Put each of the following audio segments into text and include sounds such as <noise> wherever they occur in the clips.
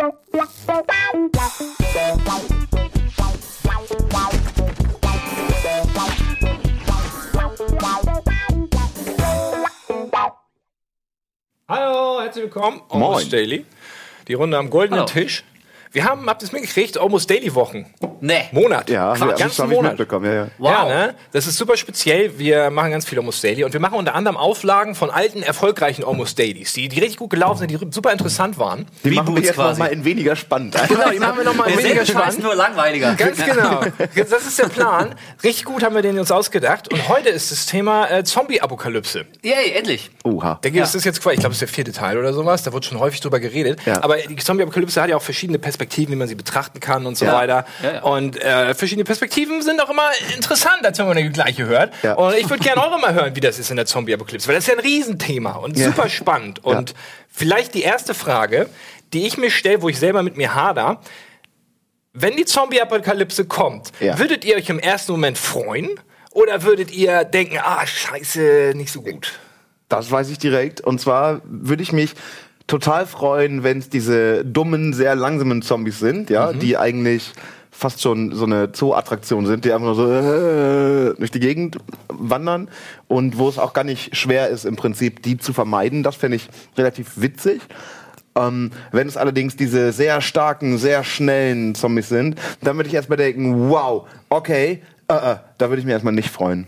Hallo, herzlich willkommen. Almost Daily. Die Runde am goldenen Hallo. Tisch. Wir haben, habt ihr es mitgekriegt, Almost Daily Wochen. Nee. Monat. Ja, Quatsch, ja ganzen das ich Monat. mitbekommen. Ja, ja. Wow. Ja, ne? Das ist super speziell. Wir machen ganz viel Almost Daily und wir machen unter anderem Auflagen von alten, erfolgreichen Almost Dailies, die, die richtig gut gelaufen sind, die super interessant waren. Die Wie machen wir jetzt quasi. mal in weniger spannend. Genau, die machen wir nochmal Der weniger spannend. nur langweiliger. Ganz genau. Das ist der Plan. Richtig gut haben wir den uns ausgedacht. Und heute ist das Thema äh, Zombie-Apokalypse. Yay, endlich. Oha. Da geht es ist jetzt quasi, ich glaube, es ist der vierte Teil oder sowas. Da wird schon häufig drüber geredet. Ja. Aber die Zombie-Apokalypse hat ja auch verschiedene Perspektiven, wie man sie betrachten kann und so Ja. weiter. Ja, ja. Und äh, verschiedene Perspektiven sind auch immer interessant, als wenn man die gleiche hört. Und ich würde gerne eure mal hören, wie das ist in der Zombie-Apokalypse. Weil das ist ja ein Riesenthema und super spannend. Und vielleicht die erste Frage, die ich mir stelle, wo ich selber mit mir hader. Wenn die Zombie-Apokalypse kommt, würdet ihr euch im ersten Moment freuen? Oder würdet ihr denken, ah, scheiße, nicht so gut? Das weiß ich direkt. Und zwar würde ich mich total freuen, wenn es diese dummen, sehr langsamen Zombies sind, ja, Mhm. die eigentlich fast schon so eine Zoo-Attraktion sind, die einfach nur so äh, durch die Gegend wandern und wo es auch gar nicht schwer ist, im Prinzip die zu vermeiden. Das fände ich relativ witzig. Ähm, wenn es allerdings diese sehr starken, sehr schnellen Zombies sind, dann würde ich erstmal denken, wow, okay, äh, äh, da würde ich mich erstmal nicht freuen.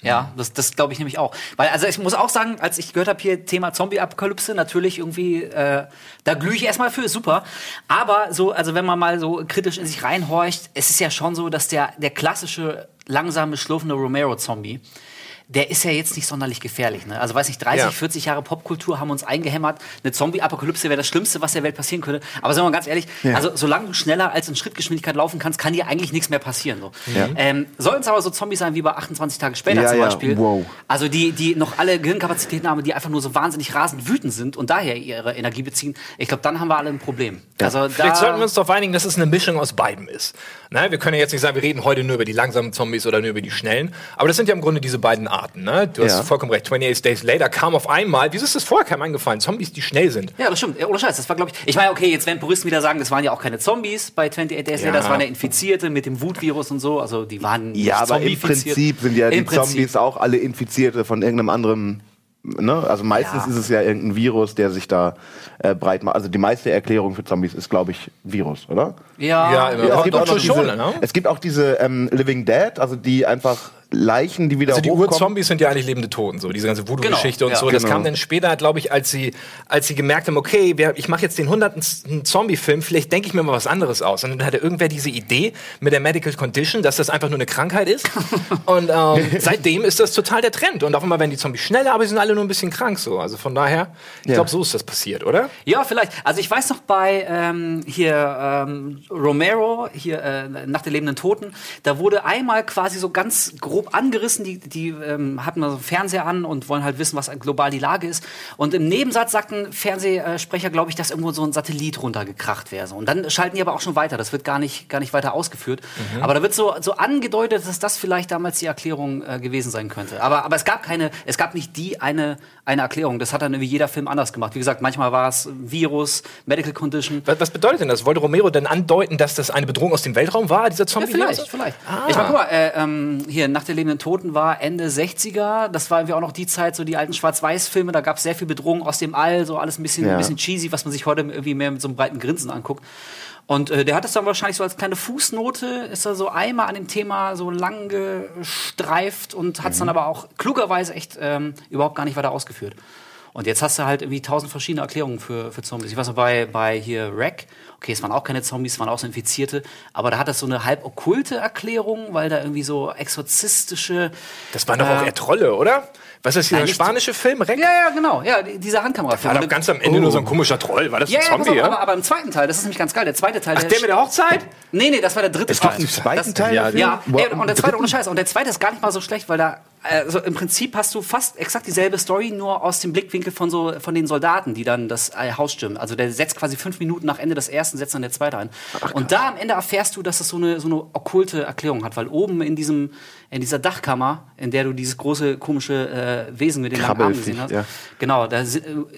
Ja, das, das glaube ich nämlich auch. Weil, also ich muss auch sagen, als ich gehört habe hier Thema Zombie-Apokalypse, natürlich irgendwie, äh, da glühe ich erstmal für, super. Aber so, also wenn man mal so kritisch in sich reinhorcht, es ist ja schon so, dass der, der klassische, langsame, schlurfende Romero-Zombie, der ist ja jetzt nicht sonderlich gefährlich. Ne? Also weiß nicht, 30, Ja. 40 Jahre Popkultur haben uns eingehämmert. Eine Zombie-Apokalypse wäre das Schlimmste, was der Welt passieren könnte. Aber sagen wir mal ganz ehrlich, also solange du schneller als in Schrittgeschwindigkeit laufen kannst, kann dir eigentlich nichts mehr passieren. So. Ja. Ähm, Sollen es aber so Zombies sein wie bei 28 Tage später Ja, zum ja, Beispiel. wow. Also die, die noch alle Gehirnkapazitäten haben, die einfach nur so wahnsinnig rasend wütend sind und daher ihre Energie beziehen. Ich glaube, dann haben wir alle ein Problem. Also Vielleicht da, sollten wir uns darauf einigen, dass es eine Mischung aus beidem ist. Ne? Wir können ja jetzt nicht sagen, wir reden heute nur über die langsamen Zombies oder nur über die schnellen. Aber das sind ja im Grunde diese beiden Arten. Ne? Du hast Ja. vollkommen recht. 28 Days Later kam auf einmal. Wieso ist das vorher keinem eingefallen? Zombies, die schnell sind. Ja, das stimmt. Ja, Ohne Scheiß. Das war, glaube ich. Ich meine, okay, jetzt werden Puristen wieder sagen, das waren ja auch keine Zombies bei 28 Days Later, Ja. das waren ja Infizierte mit dem Wutvirus und so. Also die waren nicht Ja, aber im. Prinzip sind ja die. Zombies auch alle Infizierte von irgendeinem anderen. Ne? Also meistens Ja. ist es ja irgendein Virus, der sich da äh, breit macht. Also die meiste Erklärung für Zombies ist, glaube ich, Virus, oder? Ja, Ja, immer. es, Ja, gibt auch diese, ne? es gibt auch diese ähm, Living Dead, also die einfach Leichen, die wieder Also die hochkommen. Urzombies sind ja eigentlich lebende Toten, so diese ganze Voodoo-Geschichte Genau, und so. ja. Das Genau. kam dann später, glaube ich, als sie, als sie gemerkt haben, okay, wer, ich mache jetzt den hundertsten Zombie-Film, vielleicht denke ich mir mal was anderes aus. Und dann hatte irgendwer diese Idee mit der Medical Condition, dass das einfach nur eine Krankheit ist. <laughs> und ähm, seitdem ist das total der Trend. Und auch immer werden die Zombies schneller, aber sie sind alle nur ein bisschen krank so. Also von daher, ich Ja. glaube, so ist das passiert, oder? Ja, vielleicht. Also ich weiß noch bei ähm, hier ähm, Romero, hier äh, nach der lebenden Toten, da wurde einmal quasi so ganz grob angerissen, die, die ähm, hatten mal so einen Fernseher an und wollen halt wissen, was global die Lage ist. Und im Nebensatz sagt ein Fernsehsprecher, glaube ich, dass irgendwo so ein Satellit runtergekracht wäre. So. Und dann schalten die aber auch schon weiter. Das wird gar nicht, gar nicht weiter ausgeführt. Aber da wird so, so angedeutet, dass das vielleicht damals die Erklärung äh, gewesen sein könnte. Aber, aber es gab keine, es gab nicht die eine, eine Erklärung. Das hat dann irgendwie jeder Film anders gemacht. Wie gesagt, manchmal war es Virus, Medical Condition. Was, was bedeutet denn das? Wollte Romero denn andeuten, dass das eine Bedrohung aus dem Weltraum war, dieser Ja, Zombie? vielleicht, vielleicht. Ah. Ich meine, guck mal, äh, ähm, hier, Nach der lebenden Toten war Ende 60er. Das war irgendwie auch noch die Zeit, so die alten Schwarz-Weiß-Filme. Da gab es sehr viel Bedrohung aus dem All, so alles ein bisschen, Ja. ein bisschen cheesy, was man sich heute irgendwie mehr mit so einem breiten Grinsen anguckt. Und äh, der hat es dann wahrscheinlich so als kleine Fußnote, ist er so einmal an dem Thema so lang gestreift und hat es dann aber auch klugerweise echt ähm, überhaupt gar nicht weiter ausgeführt. Und jetzt hast du halt irgendwie tausend verschiedene Erklärungen für, für Zombies. Ich weiß noch, bei, bei hier Wreck, okay, es waren auch keine Zombies, es waren auch so Infizierte, aber da hat das so eine halb okkulte Erklärung, weil da irgendwie so exorzistische. Das waren doch auch äh, eher Trolle, oder? Was ist das hier, der spanische Film? Reck? Ja, ja, genau. Ja, die- dieser Handkamerafilm. War doch ganz am Ende nur so ein komischer Troll. War das ja, ein ja, Zombie, auf, ja? aber, aber im zweiten Teil, das ist nämlich ganz geil. Der zweite Teil, Ach, der mit der Hochzeit? Nee, nee, das war der dritte Es gibt Teil. einen zweiten das, Teil ja? Ja, ey, und der zweite, ohne Scheiß, und der zweite ist gar nicht mal so schlecht, weil da also im Prinzip hast du fast exakt dieselbe Story, nur aus dem Blickwinkel von so von den Soldaten, die dann das äh, Haus stürmen. Also der setzt quasi fünf Minuten nach Ende des ersten, setzt dann der zweite ein. und da am Ende erfährst du, dass es so eine so eine okkulte Erklärung hat, weil oben in diesem in dieser Dachkammer, in der du dieses große komische äh, Wesen mit den langen Armen gesehen hast, ja. genau, da äh,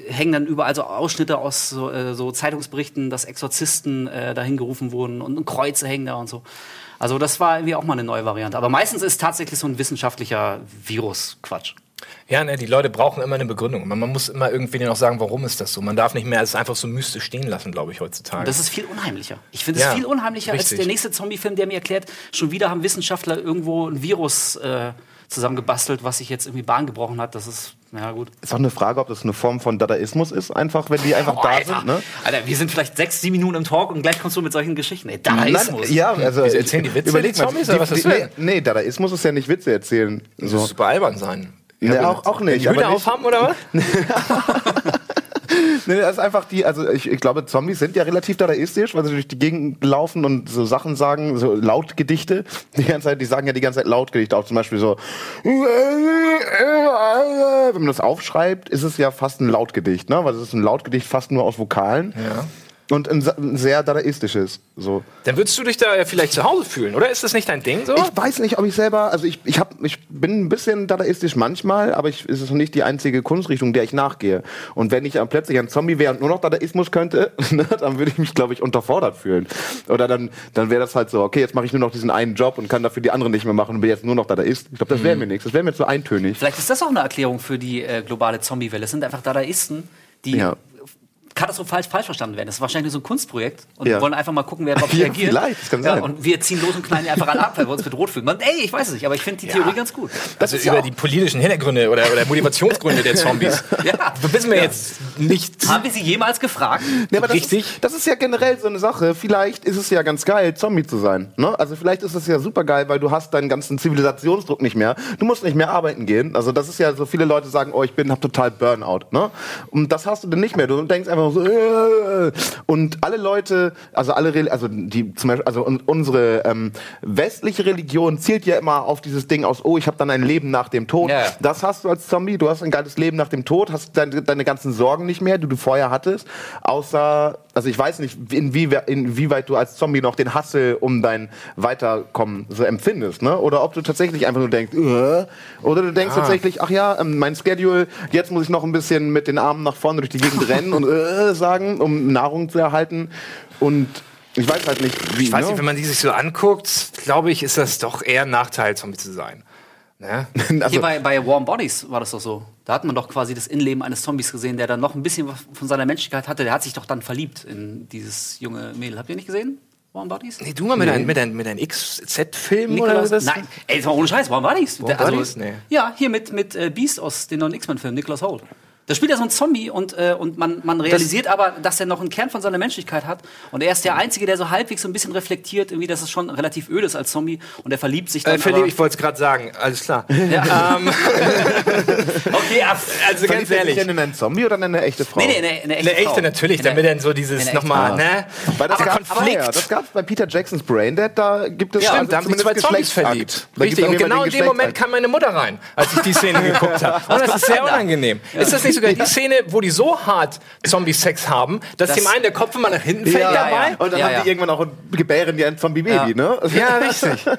hängen dann überall so Ausschnitte aus so, äh, so Zeitungsberichten, dass Exorzisten äh, dahin gerufen wurden und, und Kreuze hängen da und so. Also das war irgendwie auch mal eine neue Variante. Aber meistens ist tatsächlich so ein wissenschaftlicher Virus-Quatsch. Ja, ne, die Leute brauchen immer eine Begründung. Man, man muss immer irgendwie denen auch sagen, warum ist das so. Man darf nicht mehr es einfach so mystisch stehen lassen, glaube ich, heutzutage. Das ist viel unheimlicher. Ich finde Ja, es viel unheimlicher als richtig. der nächste Zombie-Film, der mir erklärt, schon wieder haben Wissenschaftler irgendwo ein Virus äh, zusammengebastelt, was sich jetzt irgendwie Bahn gebrochen hat. Das ist, ja gut. Ist auch eine Frage, ob das eine Form von Dadaismus ist, einfach, wenn die einfach Boah, da Alter. sind. Ne? Alter, wir sind vielleicht sechs, sieben Minuten im Talk und gleich kommst du mit solchen Geschichten. Ey, Nein, Dadaismus. ja, also Wieso erzählen die Witze, überleg die mal, Zombies, die, oder was du nee, nee, Dadaismus ist ja nicht Witze erzählen. Das So. muss super albern sein. Nee, auch, auch nicht. Die Hühner nicht- aufhaben, oder was? <laughs> <laughs> Nee, das ist einfach die, also ich, ich glaube, Zombies sind ja relativ dadaistisch, weil sie durch die Gegend laufen und so Sachen sagen, so Lautgedichte. Die ganze Zeit, die sagen ja die ganze Zeit Lautgedichte, auch zum Beispiel so. Wenn man das aufschreibt, ist es ja fast ein Lautgedicht, ne? Weil es ist ein Lautgedicht fast nur aus Vokalen. Ja. Und ein, sehr dadaistisches. So. Dann würdest du dich da ja vielleicht zu Hause fühlen, oder? Ist das nicht dein Ding so? Ich weiß nicht, ob ich selber, also ich, ich, hab, ich bin ein bisschen dadaistisch manchmal, aber ich, es ist noch nicht die einzige Kunstrichtung, der ich nachgehe. Und wenn ich dann plötzlich ein Zombie wäre und nur noch Dadaismus könnte, <laughs> ne, dann würde ich mich, glaube ich, unterfordert fühlen. Oder dann, dann wäre das halt so, okay, jetzt mache ich nur noch diesen einen Job und kann dafür die anderen nicht mehr machen und bin jetzt nur noch Dadaist. Ich glaube, das wäre mir nichts. Das wäre mir zu eintönig. Vielleicht ist das auch eine Erklärung für die äh, globale Zombie-Welle. Es sind einfach Dadaisten, die Ja. Katastrophal falsch verstanden werden. Das ist wahrscheinlich so ein Kunstprojekt und Ja. wir wollen einfach mal gucken, wer darauf <laughs> Ja, reagiert. vielleicht, das kann ja, sein. und wir ziehen los und knallen einfach alle ab, weil wir uns bedroht fühlen. Man, ey, ich weiß es nicht, aber ich finde die Theorie ganz gut. also ist ja über die politischen Hintergründe oder, oder Motivationsgründe der Zombies. <laughs> Ja. Da wissen wir jetzt nicht. Haben wir sie jemals gefragt? Nee, aber das Richtig. Ist, das ist ja generell so eine Sache. Vielleicht ist es ja ganz geil, Zombie zu sein. Ne? Also vielleicht ist es ja super geil, weil du hast deinen ganzen Zivilisationsdruck nicht mehr. Du musst nicht mehr arbeiten gehen. Also das ist ja so, viele Leute sagen, oh, ich bin, hab total Burnout. Ne? Und das hast du dann nicht mehr. Du denkst einfach so, äh, und alle Leute, also alle, also die zum Beispiel, also un unsere ähm, westliche Religion zielt ja immer auf dieses Ding aus, oh, ich habe dann ein Leben nach dem Tod. Ja. Das hast du als Zombie. Du hast ein geiles Leben nach dem Tod, hast deine, deine ganzen Sorgen nicht mehr, die du vorher hattest. Außer, also ich weiß nicht, inwie, inwieweit du als Zombie noch den Hassel um dein Weiterkommen so empfindest, ne? Oder ob du tatsächlich einfach nur denkst, äh, oder du denkst tatsächlich, ach ja, ähm, mein Schedule, jetzt muss ich noch ein bisschen mit den Armen nach vorne durch die Gegend rennen und äh, sagen, um Nahrung zu erhalten. Und ich weiß halt nicht, wie. Ich weiß ne? nicht, wenn man die sich so anguckt, glaube ich, ist das doch eher ein Nachteil, Zombie zu sein. Ne? <laughs> also, Hier bei, bei Warm Bodies war das doch so. Da hat man doch quasi das Innenleben eines Zombies gesehen, der dann noch ein bisschen von seiner Menschlichkeit hatte. Der hat sich doch dann verliebt in dieses junge Mädel. Habt ihr nicht gesehen? Warm Bodies? Nee, du mal mit deinem mit dein, mit dein XZ-Film oder was? nein, ey, jetzt mal ohne Scheiß, Warm Bodies. Warm Der- Bodies? Nee. Ja, hier mit, mit äh, Beast aus den neuen X-Men-Filmen, Nicholas Holt. Da spielt er so ein Zombie und, äh, und man, man realisiert aber, dass er noch einen Kern von seiner Menschlichkeit hat. Und er ist der Einzige, der so halbwegs so ein bisschen reflektiert, irgendwie, dass es schon relativ öd ist als Zombie. Und er verliebt sich dann. Äh, verlieb, aber- ich wollte es gerade sagen, alles klar. ja. <laughs> ähm, <laughs> okay, ab. also ganz Verliebt er sich ehrlich. denn in einen Zombie oder in eine echte Frau? Nee, nee, eine, eine echte, Eine echte natürlich, damit dann so dieses nochmal, ne? Weil das Der gab Konflikt. vorher, das gab bei Peter Jacksons Braindead, da gibt es Stimmt, da haben sich zwei Zombies verliebt. Da Richtig, und genau in dem Moment kam meine Mutter rein, als ich die Szene <laughs> geguckt habe. Und das ist sehr unangenehm. Ist das nicht sogar die Szene, wo die so hart Zombie-Sex haben, dass Das- dem einen der Kopf immer nach hinten fällt Ja, dabei? ja. Und dann Ja, haben die irgendwann auch gebären die ein Zombie-Baby, ne? Ja, richtig. <laughs>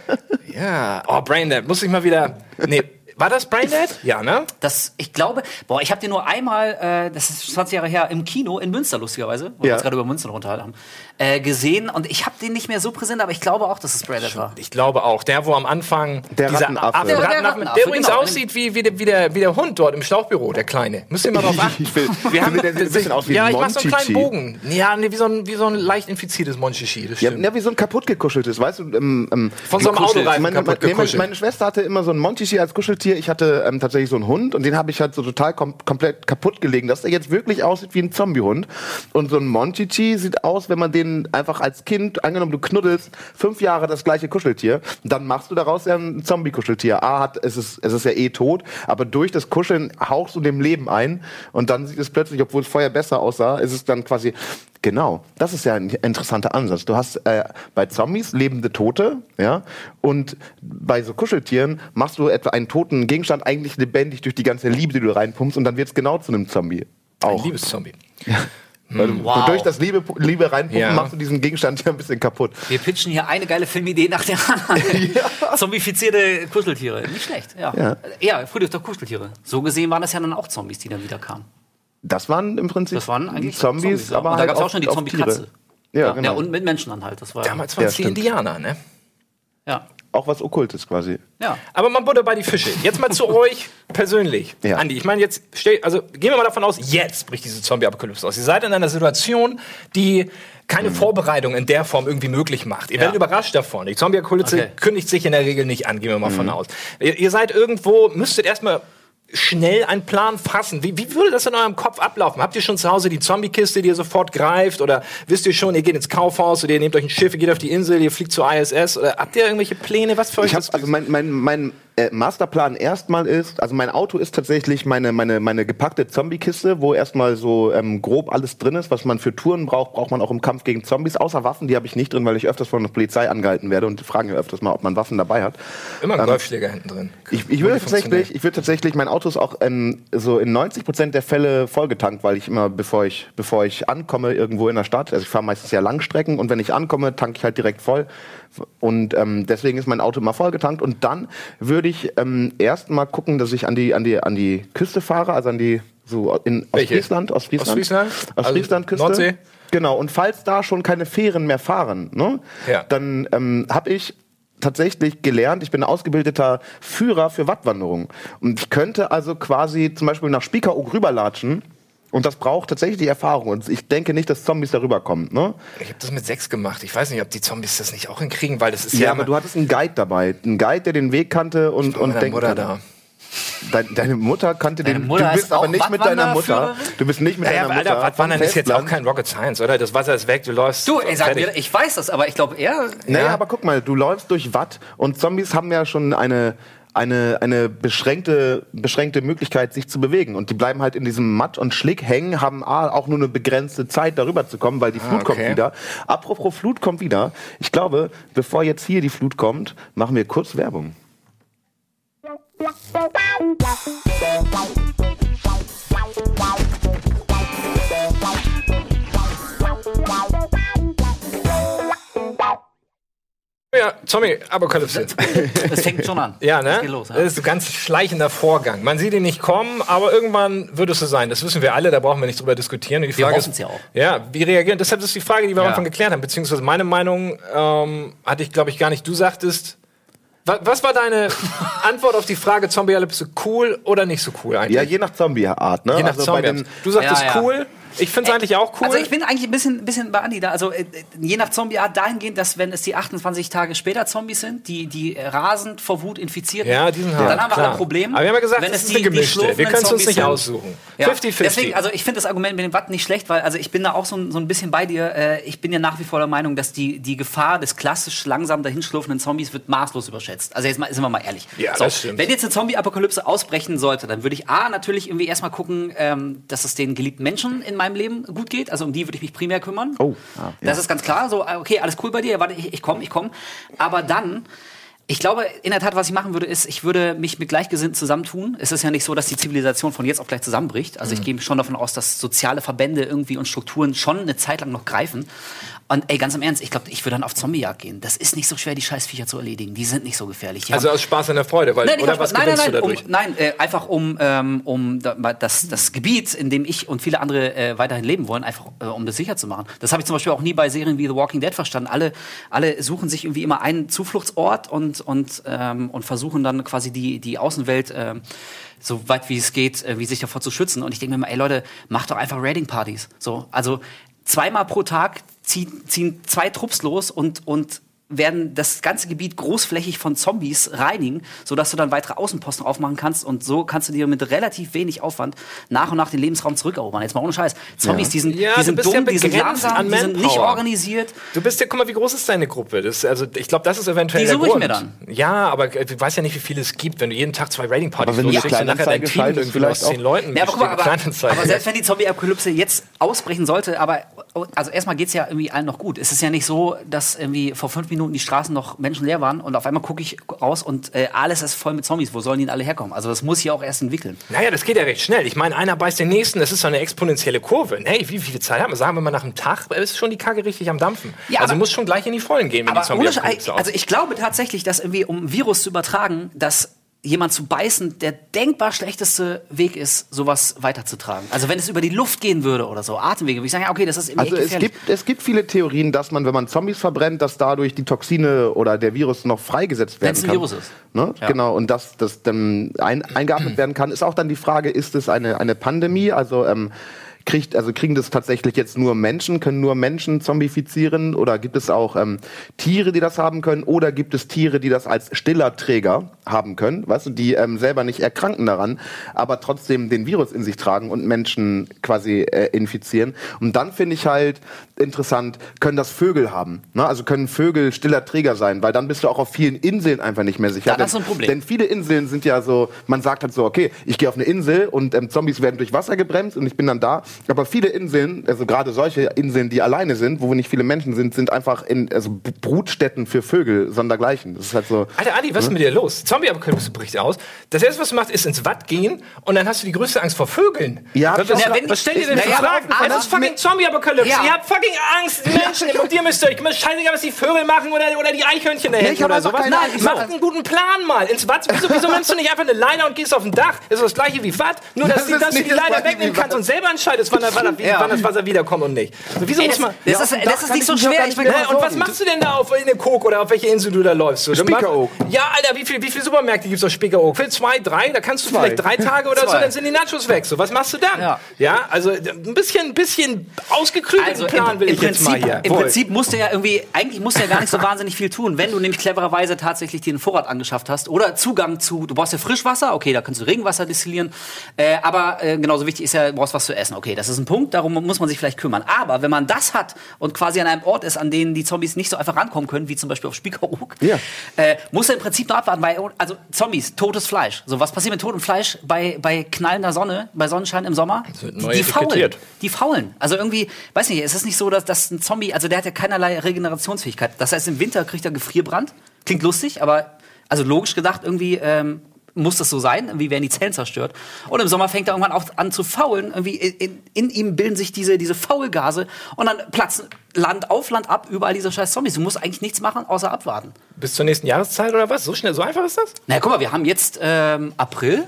Ja. Oh, Braindead. Muss ich mal wieder. Nee, war das Braindead? Ja, ne? Das, ich glaube, boah, ich habe den nur einmal, äh, das ist 20 Jahre her, im Kino in Münster, lustigerweise, wo wir Ja. uns gerade über Münster noch unterhalten haben, äh, gesehen. Und ich habe den nicht mehr so präsent, aber ich glaube auch, dass es Braindead war. Ich glaube auch. Der, wo am Anfang Der dieser Rattenaffe. Affe- Der- der Rattenaffe, Rattenaffe, der übrigens genau. aussieht wie, wie, der, wie, der, wie der Hund dort im Schlauchbüro, der Kleine. Müsst ihr mal drauf achten. <laughs> Ich will- Wir haben, der sieht ein bisschen aus wie ja, ein ich mach so einen kleinen. Bogen. Ja, nee, wie so ein, wie so ein leicht infiziertes Monchichi. Das Ja, stimmt. ja, wie so ein kaputt gekuscheltes, weißt du? Ähm, ähm, Von so einem. Autoreifen meine, kaputt meine, meine Schwester hatte immer so ein Monchichi als Kuscheltier. Ich hatte ähm, tatsächlich so einen Hund und den habe ich halt so total kom komplett kaputt gelegen, dass der jetzt wirklich aussieht wie ein Zombiehund. Und so ein Monchichi sieht aus, wenn man den einfach als Kind, angenommen du knuddelst, fünf Jahre das gleiche Kuscheltier, dann machst du daraus ja ein Zombie-Kuscheltier. A hat, es ist, es ist ja eh tot, aber durch das Kuscheln hauchst du dem Leben ein und dann sieht es plötzlich, obwohl es vorher besser aussah, ist es dann quasi Genau, das ist ja ein interessanter Ansatz. Du hast äh, bei Zombies lebende Tote, ja, und bei so Kuscheltieren machst du etwa einen toten Gegenstand eigentlich lebendig durch die ganze Liebe, die du reinpumpst, und dann wird es genau zu einem Zombie. Ein Auch. Liebeszombie. Weil du, Wow. Durch das Liebe, Liebe reinpumpen Ja. machst du diesen Gegenstand ja ein bisschen kaputt. Wir pitchen hier eine geile Filmidee nach der anderen. <laughs> Zombifizierte Kuscheltiere. Nicht schlecht, ja. Ja. Ja, Friedrich doch Kuscheltiere. So gesehen waren das ja dann auch Zombies, die dann wieder kamen. Das waren im Prinzip Das waren eigentlich die Zombies, ja. aber Und da halt gab es auch schon die Zombie-Katze. Ja, Ja, genau. und mit Menschen dann halt. Das war Damals waren Ja, es die. Indianer, ne? ja. Auch was Okkultes quasi. ja. Aber man Butter bei die Fische. Jetzt mal zu <laughs> euch persönlich. Ja. Andi, ich meine, jetzt stell, also gehen wir mal davon aus, jetzt bricht diese Zombie-Apokalypse aus. Ihr seid in einer Situation, die keine Mhm. Vorbereitung in der Form irgendwie möglich macht. Ihr Ja. werdet überrascht davon. Die Zombie-Apokalypse Okay. kündigt sich in der Regel nicht an, gehen wir mal von Mhm. aus. Ihr, ihr seid irgendwo, müsstet erstmal schnell einen Plan fassen. Wie, wie würde das in eurem Kopf ablaufen? Habt ihr schon zu Hause die Zombie-Kiste, die ihr sofort greift? Oder wisst ihr schon, ihr geht ins Kaufhaus oder ihr nehmt euch ein Schiff, ihr geht auf die Insel, ihr fliegt zur ISS? Oder habt ihr irgendwelche Pläne? Was für euch Ich ist hab, also mein, mein, mein äh, Masterplan erstmal ist, also mein Auto ist tatsächlich meine, meine, meine gepackte Zombie-Kiste, wo erstmal so ähm, grob alles drin ist, was man für Touren braucht, braucht man auch im Kampf gegen Zombies. Außer Waffen, die habe ich nicht drin, weil ich öfters von der Polizei angehalten werde und die fragen ja öfters mal, ob man Waffen dabei hat. Immer ein Golfschläger hinten drin. Ich, ich würde tatsächlich, ich würde tatsächlich, mein Auto ist auch ähm, so in 90 Prozent der Fälle vollgetankt, weil ich immer, bevor ich, bevor ich ankomme irgendwo in der Stadt, also ich fahre meistens ja Langstrecken und wenn ich ankomme, tanke ich halt direkt voll. Und ähm, deswegen ist mein Auto immer vollgetankt. Und dann würde ich ähm, erst mal gucken, dass ich an die, an die, an die Küste fahre, also an die so in? Ostfriesland, Ostfriesland, Ostfriesland? Also Ostfriesland-Küste. Nordsee? Genau. Und falls da schon keine Fähren mehr fahren, ne, Ja. dann ähm, habe ich tatsächlich gelernt, ich bin ausgebildeter Führer für Wattwanderung. Und ich könnte also quasi zum Beispiel nach Spiekeroog rüberlatschen. Und das braucht tatsächlich die Erfahrung. Und ich denke nicht, dass Zombies darüber kommen. Ne? Ich habe das mit sechs gemacht. Ich weiß nicht, ob die Zombies das nicht auch hinkriegen, weil das ist Ja, ja, aber du hattest einen Guide dabei. Einen Guide, der den Weg kannte und, und denken Mutter da. Dein, deine Mutter kannte Deine den. Mutter du bist ist aber nicht mit deiner Mutter. Du bist nicht mit Naja, deiner Alter, Mutter. Wattwandern vom ist jetzt auch kein Rocket Science, oder? Das Wasser ist weg, du läufst. Du, ey, sag mir, ich weiß das, aber ich glaube eher. Naja, Ja. aber guck mal, du läufst durch Watt und Zombies haben ja schon eine eine, eine beschränkte, beschränkte Möglichkeit, sich zu bewegen. Und die bleiben halt in diesem Matt und Schlick hängen, haben A, auch nur eine begrenzte Zeit, darüber zu kommen, weil die Flut kommt okay. wieder. Apropos Flut kommt wieder. Ich glaube, bevor jetzt hier die Flut kommt, machen wir kurz Werbung. Ja, Zombie-Apokalypse. Es fängt schon an. Ja, ne? Los. Ja. Das ist ein ganz schleichender Vorgang. Man sieht ihn nicht kommen, aber irgendwann wird es so sein. Das wissen wir alle, da brauchen wir nicht drüber diskutieren. Und die Wir Frage ist, ja auch. Ja, wie reagieren? Deshalb ist die Frage, die wir am Ja. Anfang geklärt haben, beziehungsweise meine Meinung ähm, hatte ich, glaube ich, gar nicht. Du sagtest, wa was war deine <laughs> Antwort auf die Frage Zombie-Apokalypse cool oder nicht so cool eigentlich? Ja, je nach Zombie-Art, ne? Je nach also bei Zombie. den, Du sagtest Ja, ja. cool. Ich finde es eigentlich auch cool. Also ich bin eigentlich ein bisschen, bisschen bei Andi da. Also äh, je nach Zombie-Art dahingehend, dass wenn es die 28 Tage später Zombies sind, die, die rasend vor Wut infiziert ja, die sind hart, dann haben wir klar. ein Problem. Aber wir haben ja gesagt, wenn es ist eine die- die gemischte. Wir können es uns nicht sind. aussuchen. Ja, 50-50. Deswegen, also ich finde das Argument mit dem Watt nicht schlecht, weil also ich bin da auch so, ein- so ein bisschen bei dir. Äh, ich bin ja nach wie vor der Meinung, dass die, die Gefahr des klassisch langsam dahinschlurfenden Zombies wird maßlos überschätzt. Also jetzt mal, sind wir mal ehrlich. Ja, das stimmt. Wenn jetzt eine Zombie-Apokalypse ausbrechen sollte, dann würde ich A, natürlich irgendwie erstmal gucken, ähm, dass es den geliebten Menschen in meinem Leben gut geht. Also um die würde ich mich primär kümmern. Oh, ah, ja. Das ist ganz klar. So, äh, okay, alles cool bei dir. Warte, ich, ich komme, ich komme. Aber dann. Ich glaube, in der Tat, was ich machen würde, ist, ich würde mich mit Gleichgesinnten zusammentun. Es ist ja nicht so, dass die Zivilisation von jetzt auf gleich zusammenbricht. Also ich gehe schon davon aus, dass soziale Verbände irgendwie und Strukturen schon eine Zeit lang noch greifen. Und ey, ganz im Ernst, ich glaube, ich würde dann auf Zombiejagd gehen. Das ist nicht so schwer, die Scheißviecher zu erledigen. Die sind nicht so gefährlich. Die also aus Spaß an der Freude, weil, Nein, oder was nein, nein, nein, du um, nein äh, einfach um, ähm, um das, das Gebiet, in dem ich und viele andere äh, weiterhin leben wollen, einfach äh, um das sicher zu machen. Das habe ich zum Beispiel auch nie bei Serien wie The Walking Dead verstanden. Alle, alle suchen sich irgendwie immer einen Zufluchtsort und, und, ähm, und versuchen dann quasi die, die Außenwelt ähm, so weit wie es geht, äh, wie sich davor zu schützen. Und ich denke mir mal, ey Leute, macht doch einfach Raiding-Partys. So, also zweimal pro Tag ziehen, ziehen zwei Trupps los und, und werden das ganze Gebiet großflächig von Zombies reinigen, sodass du dann weitere Außenposten aufmachen kannst und so kannst du dir mit relativ wenig Aufwand nach und nach den Lebensraum zurückerobern. Jetzt mal ohne Scheiß. Zombies, die sind, Ja, die du sind bist ja dumm, die sind langsam, an die sind nicht organisiert. Du bist ja, guck mal, wie groß ist deine Gruppe? Das, also, ich glaube, das ist eventuell Die der suche ich Grund. mir dann. Ja, aber äh, du weißt ja nicht, wie viele es gibt. Wenn du jeden Tag zwei Raiding-Partys Aber wenn du losschickst und nachher dein Team irgendwie vielleicht aus zehn Leuten Ja, aber guck mal, aber, aber selbst wenn die Zombie-Apokalypse jetzt ausbrechen sollte, aber also erstmal geht's ja irgendwie allen noch gut. Es ist ja nicht so, dass irgendwie vor fünf Minuten die Straßen noch menschenleer waren und auf einmal gucke ich raus und äh, alles ist voll mit Zombies. Wo sollen die denn alle herkommen? Also das muss sich auch erst entwickeln. Naja, das geht ja recht schnell. Ich meine, einer beißt den nächsten, das ist so eine exponentielle Kurve. Hey, wie viel Zeit haben wir? Sagen wir mal nach einem Tag, ist schon die Kacke richtig am Dampfen. Ja, also aber- muss schon gleich in die Vollen gehen, wenn die Aber Sch- Zombie-Apokalypse also ich glaube tatsächlich, dass irgendwie, um ein Virus zu übertragen, dass jemand zu beißen der denkbar schlechteste Weg ist, sowas weiterzutragen. Also wenn es über die Luft gehen würde oder so, Atemwege, würde ich sagen, ja, okay, das ist irgendwie Also es gibt, es gibt viele Theorien, dass man, wenn man Zombies verbrennt, dass dadurch die Toxine oder der Virus noch freigesetzt werden Wenn's ein kann. Virus ist. Ne? Ja. Genau, und dass das dann ein, eingeatmet werden kann. Ist auch dann die Frage, ist es eine, eine Pandemie? Also ähm, kriegt, also kriegen das tatsächlich jetzt nur Menschen, können nur Menschen zombifizieren? Oder gibt es auch ähm, Tiere, die das haben können? Oder gibt es Tiere, die das als stiller Träger haben können? Weißt du, die ähm, selber nicht erkranken daran, aber trotzdem den Virus in sich tragen und Menschen quasi äh, infizieren. Und dann finde ich halt interessant, können das Vögel haben? Ne? Also können Vögel stiller Träger sein? Weil dann bist du auch auf vielen Inseln einfach nicht mehr sicher. Hast du Denn- ein Problem. Denn viele Inseln sind ja so, man sagt halt so, okay, ich gehe auf eine Insel und ähm, Zombies werden durch Wasser gebremst und ich bin dann da. Aber viele Inseln, also gerade solche Inseln, die alleine sind, wo nicht viele Menschen sind, sind einfach in, also Brutstätten für Vögel, sondergleichen. Das ist halt so. Alter, Adi, was ist mit dir los? Zombie-Apokalypse bricht aus. Das erste, was du machst, ist ins Watt gehen und dann hast du die größte Angst vor Vögeln. Ja, was, ja, was, wenn- was stellt ihr denn Na für Fragen? Es ist fucking Zombie-Apokalypse. Ja. Ihr habt fucking Angst, die Menschen. Und ihr müsst euch, scheißegal, was die Vögel machen oder, oder die Eichhörnchen da hinten ich hab oder sowas. Nein, Angst. macht einen guten Plan mal. Ins Watt, wieso, wieso nimmst du nicht einfach eine Leiter und gehst auf ein Dach? Das ist das gleiche wie Watt, nur dass, Das die, dass du die das Gleiche wegnehmen kannst und selber entscheidest, wann, wann, Ja. wann das Wasser wiederkommt und nicht. So, wieso Ey, muss das, man... das, Ja, dem Dach das ist nicht ich so schwer. nicht Äh, und was machst du denn da auf in der Cook oder auf welche Insel du da läufst? So, Spiekeroog. Ja, Alter, wie viele wie viel Supermärkte gibt's auf Spiekeroog? Für zwei, drei? Da kannst du Zwei. vielleicht drei Tage oder so, dann sind die Nachos weg. So, was machst du dann? Ja. Ja, also ein bisschen, ein bisschen ausgeklügelten Also Plan im, will ich jetzt mal Prinzip, hier. im Prinzip musst du ja irgendwie, eigentlich musst du ja gar nicht so wahnsinnig viel tun, wenn du nämlich clevererweise tatsächlich dir einen Vorrat angeschafft hast oder Zugang zu, du brauchst ja Frischwasser, okay, da kannst du Regenwasser destillieren, äh, aber äh, genauso wichtig ist ja, du brauchst was zu essen, okay, das ist ein Punkt, darum muss man sich vielleicht kümmern. Aber wenn man das hat und quasi an einem Ort ist, an den die Zombies nicht so einfach rankommen können, wie zum Beispiel auf Spiekeroog, Ja. äh, muss er im Prinzip nur abwarten, weil, also Zombies, totes Fleisch. So, was passiert mit totem Fleisch bei, bei knallender Sonne, bei Sonnenschein im Sommer? die faulen. Die faulen. Also irgendwie, weiß nicht, es ist nicht so, dass, dass ein Zombie, also der hat ja keinerlei Regenerationsfähigkeit. Das heißt, im Winter kriegt er Gefrierbrand. Klingt lustig, aber also logisch gedacht, irgendwie ähm, muss das so sein. Irgendwie werden die Zellen zerstört. Und im Sommer fängt er irgendwann auch an zu faulen. Irgendwie in, in, ihm bilden sich diese, diese Faulgase und dann platzen Land auf Land ab überall diese scheiß Zombies. Du musst eigentlich nichts machen, außer abwarten. Bis zur nächsten Jahreszeit oder was? So schnell, so einfach ist das? Na guck mal, wir haben jetzt ähm, April.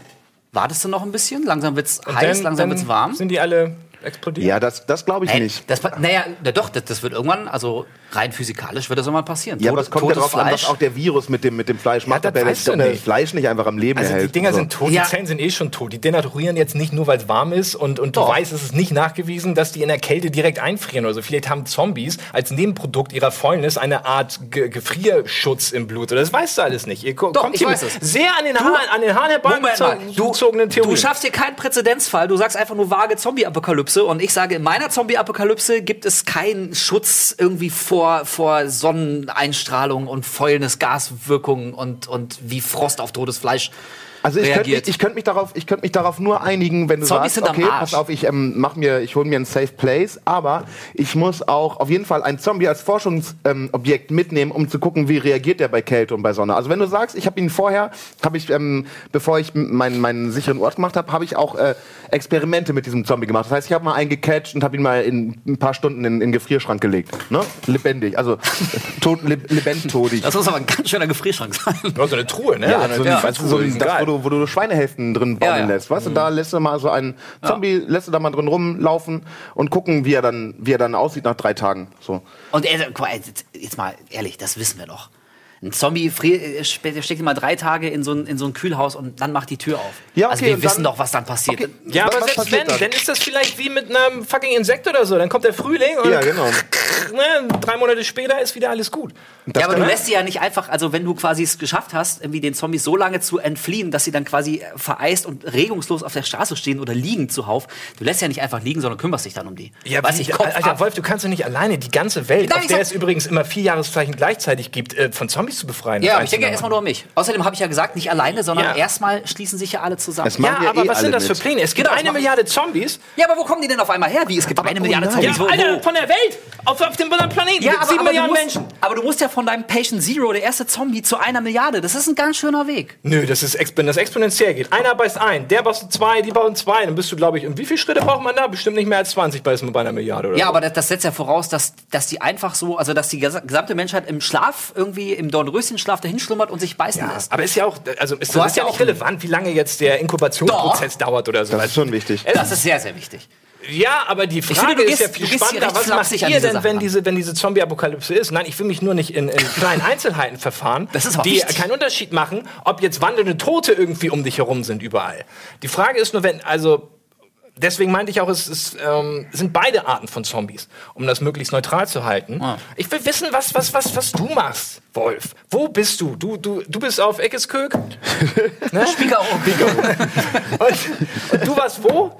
Wartest du noch ein bisschen? Langsam wird's Und heiß, dann- langsam dann wird's warm. Sind die alle explodiert? Ja, das, das glaube ich Ey, nicht. Das, naja, na doch, das, das wird irgendwann, also rein physikalisch wird das irgendwann passieren. Ja, aber Tot- es kommt ja darauf an, was auch der Virus mit dem, mit dem Fleisch macht, das ob er weißt das, du nicht. Fleisch nicht einfach am Leben Also die erhält. Dinger So. sind tot, Ja. die Zellen sind eh schon tot. Die denaturieren jetzt nicht nur, weil es warm ist und, und du Doch. weißt, es ist nicht nachgewiesen, dass die in der Kälte direkt einfrieren oder so. Vielleicht haben Zombies als Nebenprodukt ihrer Fäulnis eine Art Ge Gefrierschutz im Blut. Oder das weißt du alles nicht. Ihr Doch, kommt ich hier weiß mit es. sehr an den Haaren, an den Haaren herbeigezogenen du, Theorien. du schaffst hier keinen Präzedenzfall, du sagst einfach nur vage Zombie-Apokalypse und ich sage, in meiner Zombie-Apokalypse gibt es keinen Schutz irgendwie vor, vor Sonneneinstrahlung und Fäulnis, Gaswirkungen und, und wie Frost auf totes Fleisch Also ich könnte mich, ich könnt mich, darauf- ich könnt mich darauf nur einigen, wenn du Zombies sagst, okay, pass auf, ich ähm, mach mir, ich hole mir einen Safe Place, aber ich muss auch auf jeden Fall einen Zombie als Forschungsobjekt ähm, Objekt mitnehmen, um zu gucken, wie reagiert der bei Kälte und bei Sonne. Also wenn du sagst, ich habe ihn vorher, habe ich, ähm, bevor ich meinen, meinen sicheren Ort gemacht habe, habe ich auch äh, Experimente mit diesem Zombie gemacht. Das heißt, ich habe mal einen gecatcht und habe ihn mal in ein paar Stunden in, in den Gefrierschrank gelegt. Ne? Lebendig, also <laughs> tot, lebendtodig. das muss aber ein ganz schöner Gefrierschrank sein. Ja, so eine Truhe, ne? Ja, so ein, weißt du, so ein, das, wo. Du, wo du Schweinehälften drin bauen Ja, ja. lässt. Weißt du, da lässt du mal so einen Zombie, lässt du da mal drin rumlaufen und gucken, wie er dann, wie er dann aussieht nach drei Tagen. So. Und er, guck mal, jetzt, jetzt mal ehrlich, das wissen wir doch. Ein Zombie frier, äh, steckt immer drei Tage in so, ein, in so ein Kühlhaus und dann macht die Tür auf. Ja, also okay, wir und wissen doch, was dann passiert. Okay. Ja, aber Was selbst passiert wenn, dann? dann ist das vielleicht wie mit einem fucking Insekt oder so. Dann kommt der Frühling und Ja, genau. <laughs> ne, drei Monate später ist wieder alles gut. ja, aber du lässt sie ja nicht einfach, also wenn du quasi es geschafft hast, irgendwie den Zombies so lange zu entfliehen, dass sie dann quasi äh, vereist und regungslos auf der Straße stehen oder liegen zuhauf, du lässt ja nicht einfach liegen, sondern kümmerst dich dann um die. Ja, Weiß wie, ich, Kopf Alter, ab. Wolf, du kannst doch nicht alleine die ganze Welt, Nein, auf der sag- es übrigens immer vier Jahreszeichen gleichzeitig gibt, äh, von Zombies zu befreien. Ja, aber ich denke ja erstmal nur an mich. Außerdem habe ich ja gesagt, nicht alleine, sondern Ja. erstmal schließen sich ja alle zusammen. Ja, ja aber eh was sind das für. Pläne? Es gibt Genau, eine Milliarde Zombies. Ja, aber wo kommen die denn auf einmal her? Wie, es gibt eine Milliarde oh nein. Zombies. Ja, wo, Alter, wo? von der Welt! Auf, auf dem Planeten. Ja, Mit aber, sieben aber, Milliarden musst, Menschen. aber du musst ja von deinem Patient Zero, der erste Zombie, zu einer Milliarde. Das ist ein ganz schöner Weg. Nö, das ist, wenn das exponentiell geht. Einer beißt ein, der beißt zwei, die bauen zwei. Dann bist du, glaube ich, und wie viele Schritte braucht man da? Bestimmt nicht mehr als 20 beißt man bei einer Milliarde, oder? Ja, so. aber das, das setzt ja voraus, dass, dass die einfach so, also dass die gesa- gesamte Menschheit im Schlaf, irgendwie im Dornröschenschlaf dahin schlummert und sich beißen lässt. Aber ist ja auch, also ist, das ist ja ja auch- relevant, wie lange jetzt der Inkubationsprozess dauert oder so. Das ist schon wichtig. Das ist sehr, sehr wichtig. Ja, aber die Frage finde, du ist ja gehst- viel gehst spannender. Was macht ihr denn, wenn diese, wenn diese Zombie-Apokalypse ist? Nein, ich will mich nur nicht in, in <laughs> kleinen Einzelheiten verfahren, Das ist aber die wichtig. keinen Unterschied machen, ob jetzt wandelnde Tote irgendwie um dich herum sind überall. Die Frage ist nur, wenn, also deswegen meinte ich auch, es, es ähm, sind beide Arten von Zombies, um das möglichst neutral zu halten. Ah. Ich will wissen, was, was, was, was du machst, Wolf. Wo bist du? Du, du, du bist auf Eckeskök? <laughs> ne? Spiegelung. und, und du warst wo?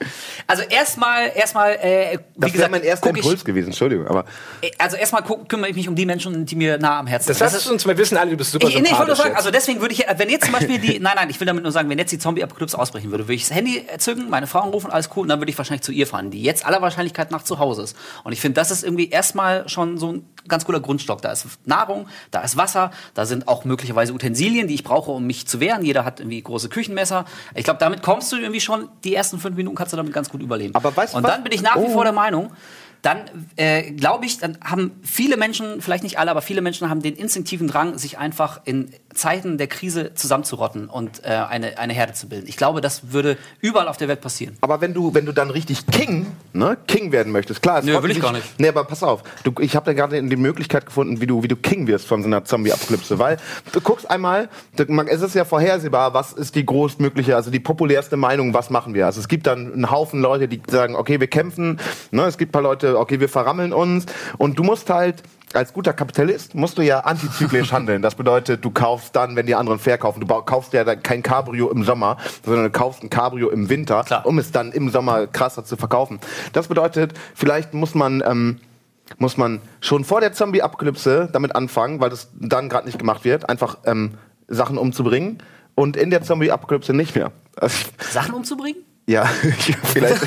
Also erstmal, erstmal, äh, wie Das gesagt, mein erster guck ich, Impuls gewesen, Entschuldigung. Aber also erstmal kümmere ich mich um die Menschen, die mir nah am Herzen Das sind. hast du uns, wir wissen alle, du bist super Ich, nee, ich wollte nur sagen, jetzt. also deswegen würde ich, wenn jetzt zum Beispiel die, <laughs> nein, nein, ich will damit nur sagen, wenn jetzt die Zombie-Apokalypse ausbrechen würde, würde ich das Handy zücken, meine Frau anrufen, alles cool, und dann würde ich wahrscheinlich zu ihr fahren, die jetzt aller Wahrscheinlichkeit nach zu Hause ist. Und ich finde, das ist irgendwie erstmal schon so ein ganz cooler Grundstock. Da ist Nahrung, da ist Wasser, da sind auch möglicherweise Utensilien, die ich brauche, um mich zu wehren. Jeder hat irgendwie große Küchenmesser. Ich glaube, damit kommst du irgendwie schon, die ersten fünf Minuten kannst du damit ganz gut überleben. Aber weißt und was? dann bin ich nach wie Oh. vor der Meinung, dann äh, glaube ich, dann haben viele Menschen, vielleicht nicht alle, aber viele Menschen haben den instinktiven Drang, sich einfach in Zeiten der Krise zusammenzurotten und äh, eine, eine Herde zu bilden. Ich glaube, das würde überall auf der Welt passieren. Aber wenn du, wenn du dann richtig King, ne, King werden möchtest, klar. Nö, will ich gar nicht. Nee, aber pass auf. Du, ich habe da gerade die Möglichkeit gefunden, wie du, wie du King wirst von so einer Zombie-Apokalypse. Weil du guckst einmal, es ist ja vorhersehbar, was ist die großmögliche, also die populärste Meinung, was machen wir. Also es gibt dann einen Haufen Leute, die sagen, okay, wir kämpfen. Ne, es gibt ein paar Leute, okay, wir verrammeln uns. Und du musst halt als guter Kapitalist musst du ja antizyklisch <laughs> handeln. Das bedeutet, du kaufst dann, wenn die anderen verkaufen, du kaufst ja dann kein Cabrio im Sommer, sondern du kaufst ein Cabrio im Winter, Klar. um es dann im Sommer krasser zu verkaufen. Das bedeutet, vielleicht muss man ähm, muss man schon vor der Zombie-Apokalypse damit anfangen, weil das dann gerade nicht gemacht wird, einfach ähm, Sachen umzubringen und in der Zombie-Apokalypse nicht mehr. <laughs> Sachen umzubringen? <laughs> ja, vielleicht. <laughs>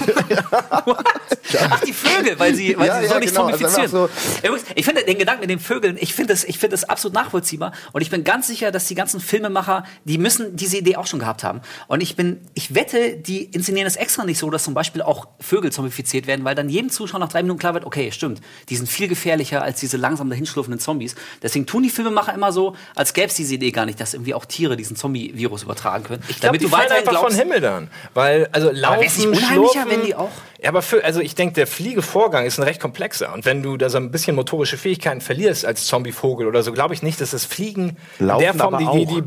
Ach, die Vögel, weil sie, weil Ja, sie so ja, nicht genau, also zombifizieren. einfach Übrigens, ich finde den Gedanken mit den Vögeln, ich finde das, ich finde das absolut nachvollziehbar. Und ich bin ganz sicher, dass die ganzen Filmemacher, die müssen diese Idee auch schon gehabt haben. Und ich bin, ich wette, die inszenieren es extra nicht so, dass zum Beispiel auch Vögel zombifiziert werden, weil dann jedem Zuschauer nach drei Minuten klar wird, okay, stimmt, die sind viel gefährlicher als diese langsam dahinschlurfenden Zombies. Deswegen tun die Filmemacher immer so, als gäbe es diese Idee gar nicht, dass irgendwie auch Tiere diesen Zombie-Virus übertragen können. Ich glaube, die fallen einfach von Himmel dann. Weil, also laufen, wär's nicht unheimlicher, schlurfen, wenn die auch- Ja, aber für, also ich denke, der Fliegevorgang ist ein recht komplexer. Und wenn du da so ein bisschen motorische Fähigkeiten verlierst als Zombie-Vogel oder so, glaube ich nicht, dass das Fliegen Laufen der Form, aber die, auch. die,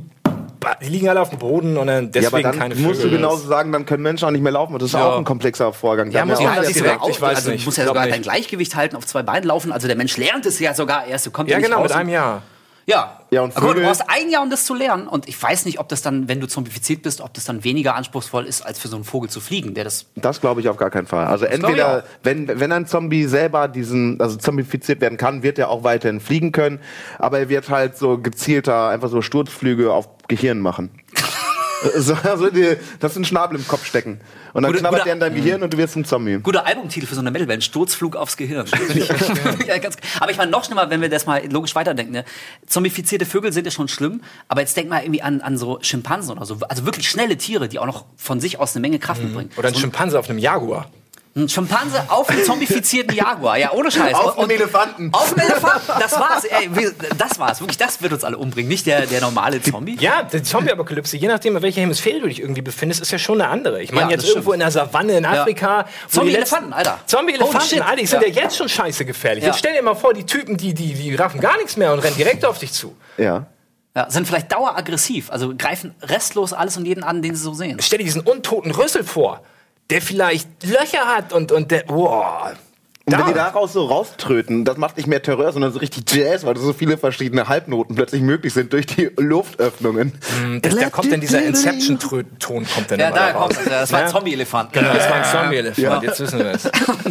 die liegen alle auf dem Boden und dann ja, deswegen aber dann keine musst Vögel. du genauso sagen, dann können Menschen auch nicht mehr laufen. Und das ist Ja. auch ein komplexer Vorgang. Ja, muss auch das viel- direkt- ich weiß also, nicht. Du musst ja sogar nicht. dein Gleichgewicht halten, auf zwei Beinen laufen. Also der Mensch lernt es ja sogar erst. Du kommst Ja, nicht genau, raus mit einem Jahr. Ja. Ja, und Aber du Vögel- brauchst ein Jahr, um das zu lernen. Und ich weiß nicht, ob das dann, wenn du zombifiziert bist, ob das dann weniger anspruchsvoll ist, als für so einen Vogel zu fliegen, der das. Das glaube ich auf gar keinen Fall. Also entweder, wenn, wenn ein Zombie selber diesen, also zombifiziert werden kann, wird er auch weiterhin fliegen können, aber er wird halt so gezielter einfach so Sturzflüge auf Gehirn machen. <laughs> <laughs> so, also die, das ist ein Schnabel im Kopf stecken. Und dann Gute- knabbert der in deinem Gehirn und du wirst ein Zombie. Guter Albumtitel für so eine Metalband, Sturzflug aufs Gehirn. <laughs> <laughs> ja, ganz, aber ich meine, noch schlimmer, wenn wir das mal logisch weiterdenken. Ne? Zombifizierte Vögel sind ja schon schlimm, aber jetzt denk mal irgendwie an, an so Schimpansen oder so. Also wirklich schnelle Tiere, die auch noch von sich aus eine Menge Kraft mitbringen. Oder ein so Schimpanse auf einem Jaguar. Ein Schimpanse auf einem zombifizierten Jaguar, ja, ohne Scheiß. Auf einem Elefanten. Auf einem Elefanten, <laughs> das war's. Ey, das war's. Wirklich, das wird uns alle umbringen, nicht der, der normale Zombie. Ja, die Zombie-Apokalypse, je nachdem, in welcher Hemisphäre du dich irgendwie befindest, ist ja schon eine andere. Ich meine, Ja, jetzt irgendwo in der Savanne in Afrika. die Zombie-Elefanten, Alter. Zombie-Elefanten. Alter, die sind ja. Ja. jetzt schon scheiße gefährlich. Ja. Jetzt stell dir mal vor, die Typen, die, die, die raffen gar nichts mehr und rennen direkt auf dich zu. Ja. Ja, sind vielleicht daueraggressiv, also greifen restlos alles und jeden an, den sie so sehen. Stell dir diesen untoten Rüssel vor, der vielleicht Löcher hat und, und der. Boah. Und wenn Da- die daraus so rauströten, das macht nicht mehr Terror, sondern so richtig Jazz, weil so viele verschiedene Halbnoten plötzlich möglich sind durch die Luftöffnungen. Da, da kommt dann dieser Inception-Ton kommt dann Ja, da raus. kommt das. Ja, das war ein Ja. Zombie-Elefant. Genau, das war ein Zombie-Elefant, jetzt wissen wir es.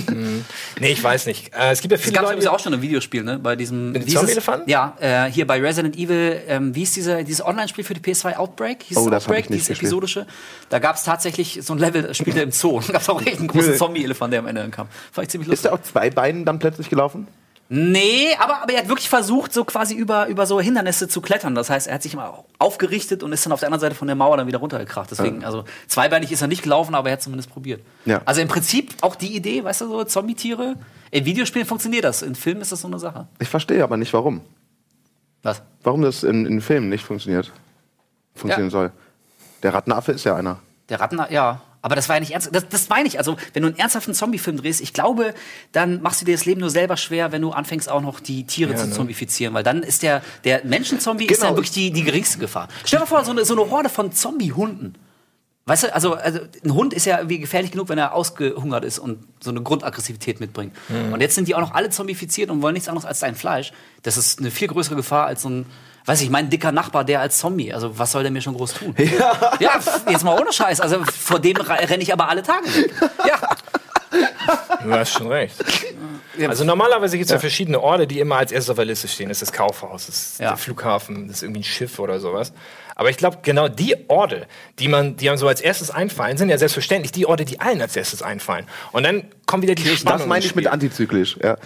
Hm. Nee, ich weiß nicht. Äh, es gibt ja Das viele gab es auch schon im Videospiel, ne? Bei diesem. Zombie-Elefanten? Ja, äh, hier bei Resident Evil, ähm, wie ist dieser, dieses Online-Spiel für die PS2 Outbreak? Hieß Oh, es das Outbreak, ich nicht dieses gespielt. episodische. Da gab es tatsächlich so ein Level, das spielte im Zoo. <laughs> Da gab es auch echt einen großen Zombie-Elefant, der am Ende kam. Fand ich ziemlich Ist lustig. Zwei Beinen dann plötzlich gelaufen? Nee, aber, aber er hat wirklich versucht, so quasi über, über so Hindernisse zu klettern. Das heißt, er hat sich mal aufgerichtet und ist dann auf der anderen Seite von der Mauer dann wieder runtergekracht. Deswegen, also zweibeinig ist er nicht gelaufen, aber er hat zumindest probiert. Ja. Also im Prinzip auch die Idee, weißt du, so Zombie-Tiere. In Videospielen funktioniert das, in Filmen ist das so eine Sache. Ich verstehe aber nicht, warum. Was? Warum das in, in Filmen nicht funktioniert. Funktionieren Ja. soll. Der Rattenaffe ist ja einer. Der Ratten, ja. Aber das war ja nicht ernst. Das, das meine ich. Also, wenn du einen ernsthaften Zombie-Film drehst, ich glaube, dann machst du dir das Leben nur selber schwer, wenn du anfängst, auch noch die Tiere zu ne? zombifizieren. Weil dann ist der, der Menschenzombie ist Genau. dann wirklich die, die geringste Gefahr. Stell dir mal vor, so eine, so eine Horde von Zombie-Hunden. Weißt du, also, also ein Hund ist ja irgendwie gefährlich genug, wenn er ausgehungert ist und so eine Grundaggressivität mitbringt. Mhm. Und jetzt sind die auch noch alle zombifiziert und wollen nichts anderes als dein Fleisch. Das ist eine viel größere Gefahr als so ein, weiß ich, mein dicker Nachbar, der als Zombie. Also was soll der mir schon groß tun? Ja, ja jetzt mal ohne Scheiß. Also vor dem renne ich aber alle Tage weg. Ja. Du hast schon recht. Also normalerweise gibt es ja. verschiedene Orte, die immer als erstes auf der Liste stehen. Das ist das Kaufhaus, das ist Ja. der Flughafen, das ist irgendwie ein Schiff oder sowas. Aber ich glaube, genau die Orte, die man, die einem so als erstes einfallen, sind ja selbstverständlich die Orte, die allen als erstes einfallen. Und dann kommen wieder die Spannung Das meine ich mit antizyklisch. Ja.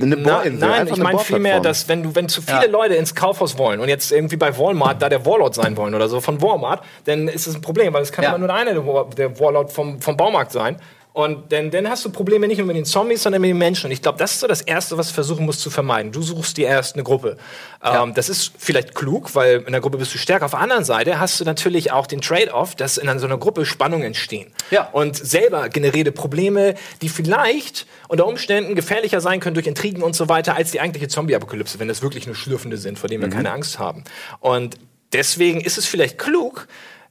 Eine Na, nein, ich eine meine vielmehr, dass wenn du, wenn zu viele Ja. Leute ins Kaufhaus wollen und jetzt irgendwie bei Walmart da der Warlord sein wollen oder so von Walmart, dann ist das ein Problem, weil es kann Ja. immer nur der eine der, War- der Warlord vom, vom Baumarkt sein. Und dann, dann hast du Probleme nicht nur mit den Zombies, sondern mit den Menschen. Und ich glaube, das ist so das Erste, was du versuchen musst zu vermeiden. Du suchst dir erst eine Gruppe. Ähm, das ist vielleicht klug, weil in der Gruppe bist du stärker. Auf der anderen Seite hast du natürlich auch den Trade-off, dass in so einer Gruppe Spannungen entstehen. Ja. Und selber generierte Probleme, die vielleicht unter Umständen gefährlicher sein können durch Intrigen und so weiter, als die eigentliche Zombie-Apokalypse, wenn das wirklich nur Schlürfende sind, vor denen wir keine Angst haben. Und deswegen ist es vielleicht klug,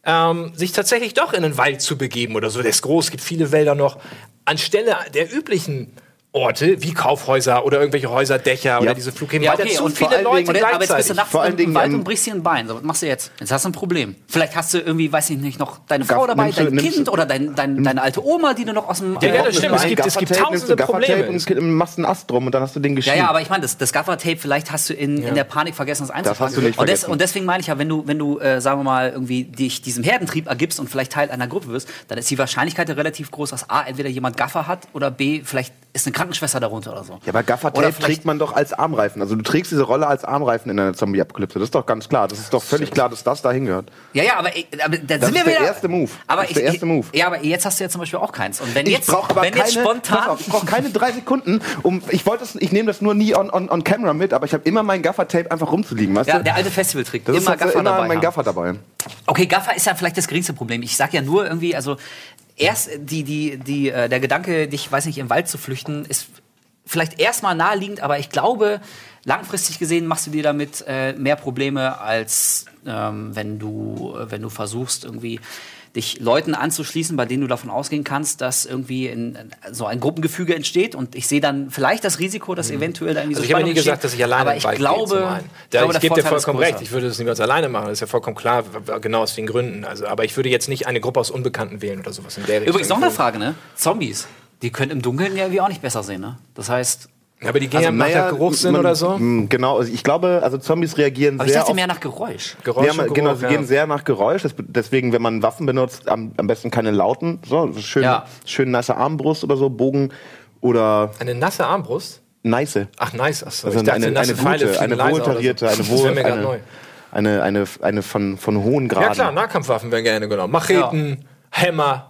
ähm, sich tatsächlich doch in den Wald zu begeben oder so. Der ist groß, gibt viele Wälder noch. Anstelle der üblichen Orte wie Kaufhäuser oder irgendwelche Häuserdächer oder diese Flughäfen, Ja, weil okay, da zu und viele Leute Dingen- aber jetzt bist du nachts Vor allen im Dingen, Wald ähm, und brichst dir ein Bein. So, was machst du jetzt? Jetzt hast du ein Problem. Vielleicht hast du irgendwie, weiß ich nicht, noch deine Frau Gaff- dabei, du- dein nimmst Kind du- oder dein, dein, deine alte Oma, die du noch aus dem... Ja, ja, das stimmt. Es gibt- es gibt Gaffertape, tausende du Probleme. Und machst einen Ast drum und dann hast du den Ja, geschrieben. ja, aber ich meine, das, das Gaffer-Tape, vielleicht hast du in, in der Panik vergessen, das einzupacken. hast du nicht und, des, und deswegen meine ich ja, wenn du, wenn du äh, sagen wir mal, irgendwie dich diesem Herdentrieb ergibst und vielleicht Teil einer Gruppe wirst, dann ist die Wahrscheinlichkeit ja relativ groß, dass A, entweder jemand Gaffer hat oder B, vielleicht ist eine Krankenschwester darunter oder so. Ja, aber Gaffertape trägt man doch als Armreifen. Also du trägst diese Rolle als Armreifen in einer Zombie-Apokalypse. Das ist doch ganz klar. Das ist doch völlig klar, dass das dahin gehört. Ja, ja, aber, äh, aber da Das sind wir ist der wieder. erste Move. Aber Das ist der erste Move. Ja, aber jetzt hast du ja zum Beispiel auch keins. Und wenn Ich jetzt, brauche aber wenn keine, jetzt spontan. auf, ich brauche keine drei Sekunden. Um, ich wollte es, ich nehme das nur nie on, on, on camera mit, aber ich habe immer mein Gaffertape einfach rumzuliegen, weißt ja, du? der alte Festivaltrick. das ist immer halt so Gaffer immer dabei. mein haben. Gaffer dabei. Okay, Gaffer ist ja vielleicht das geringste Problem. Ich sag ja nur irgendwie, also erst die, die, die, äh, der Gedanke, dich, weiß nicht, im Wald zu flüchten, ist vielleicht erstmal naheliegend, aber ich glaube, langfristig gesehen machst du dir damit äh, mehr Probleme, als ähm, wenn du, äh, wenn du versuchst, irgendwie dich Leuten anzuschließen, bei denen du davon ausgehen kannst, dass irgendwie in, so ein Gruppengefüge entsteht und ich sehe dann vielleicht das Risiko, dass eventuell da irgendwie Also so ich habe nie gesagt, entsteht. dass ich alleine aber ich gehe, glaube, einen. ich glaube, ich gebe dir vollkommen recht. Ich würde das niemals alleine machen. Das ist ja vollkommen klar, genau aus den Gründen. Also, aber ich würde jetzt nicht eine Gruppe aus Unbekannten wählen oder sowas in der Richtung. Übrigens noch eine Frage, ne? Zombies. Die können im Dunkeln ja irgendwie auch nicht besser sehen, ne? Das heißt, Aber die gehen ja nach naja, der Geruchssinn man- oder so. Genau, also ich glaube, also Zombies reagieren aber ich sehr dachte auf mehr nach Geräusch. Geräusch Ja, Geruch, genau, sie ja. gehen sehr nach Geräusch. Das, deswegen, wenn man Waffen benutzt, am, am besten keine lauten. So, schön, Ja. schön nice Armbrust oder so, Bogen oder Eine nasse Armbrust? nice. Ach, nice. Achso, Also ich dachte, eine, eine nasse Pfeile gute, eine wohltarierte, eine, <laughs> Das wohl, wäre mir gerade neu. eine, eine, eine, eine von, von hohen Graden. Ja klar, Nahkampfwaffen werden gerne genommen. Macheten, Hämmer,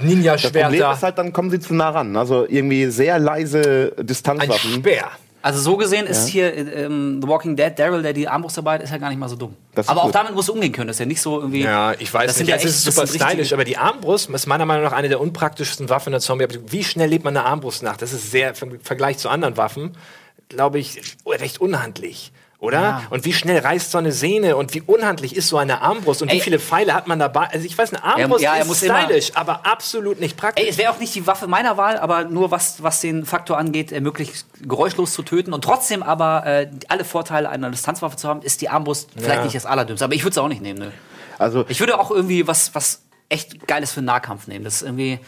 Ninja-Schwerter, Problem ist halt, dann kommen sie zu nah ran. Also irgendwie sehr leise ein Distanzwaffen. Speer. Also so gesehen ist hier äh, ähm, The Walking Dead, Daryl, der die Armbrust dabei hat, ist ja gar nicht mal so dumm. Das aber auch gut. damit musst du umgehen können. Das ist ja nicht so irgendwie. Ja, ich weiß das sind nicht. Ja es echt- ist das super stylisch, aber die Armbrust ist meiner Meinung nach eine der unpraktischsten Waffen in der Zombie. Wie schnell lebt man eine Armbrust nach? Das ist sehr, im Vergleich zu anderen Waffen, glaube ich, recht unhandlich. Oder? Ja. Und wie schnell reißt so eine Sehne und wie unhandlich ist so eine Armbrust und Ey. wie viele Pfeile hat man dabei? Also ich weiß, eine Armbrust ja, er ist muss immer- stylisch, aber absolut nicht praktisch. Ey, es wäre auch nicht die Waffe meiner Wahl, aber nur was, was den Faktor angeht, äh, möglichst geräuschlos zu töten und trotzdem aber äh, alle Vorteile einer Distanzwaffe zu haben, ist die Armbrust vielleicht Ja. nicht das Allerdümmste. Aber ich würde es auch nicht nehmen. Ne? Also Ich würde auch irgendwie was, was echt Geiles für Nahkampf nehmen. Das ist irgendwie,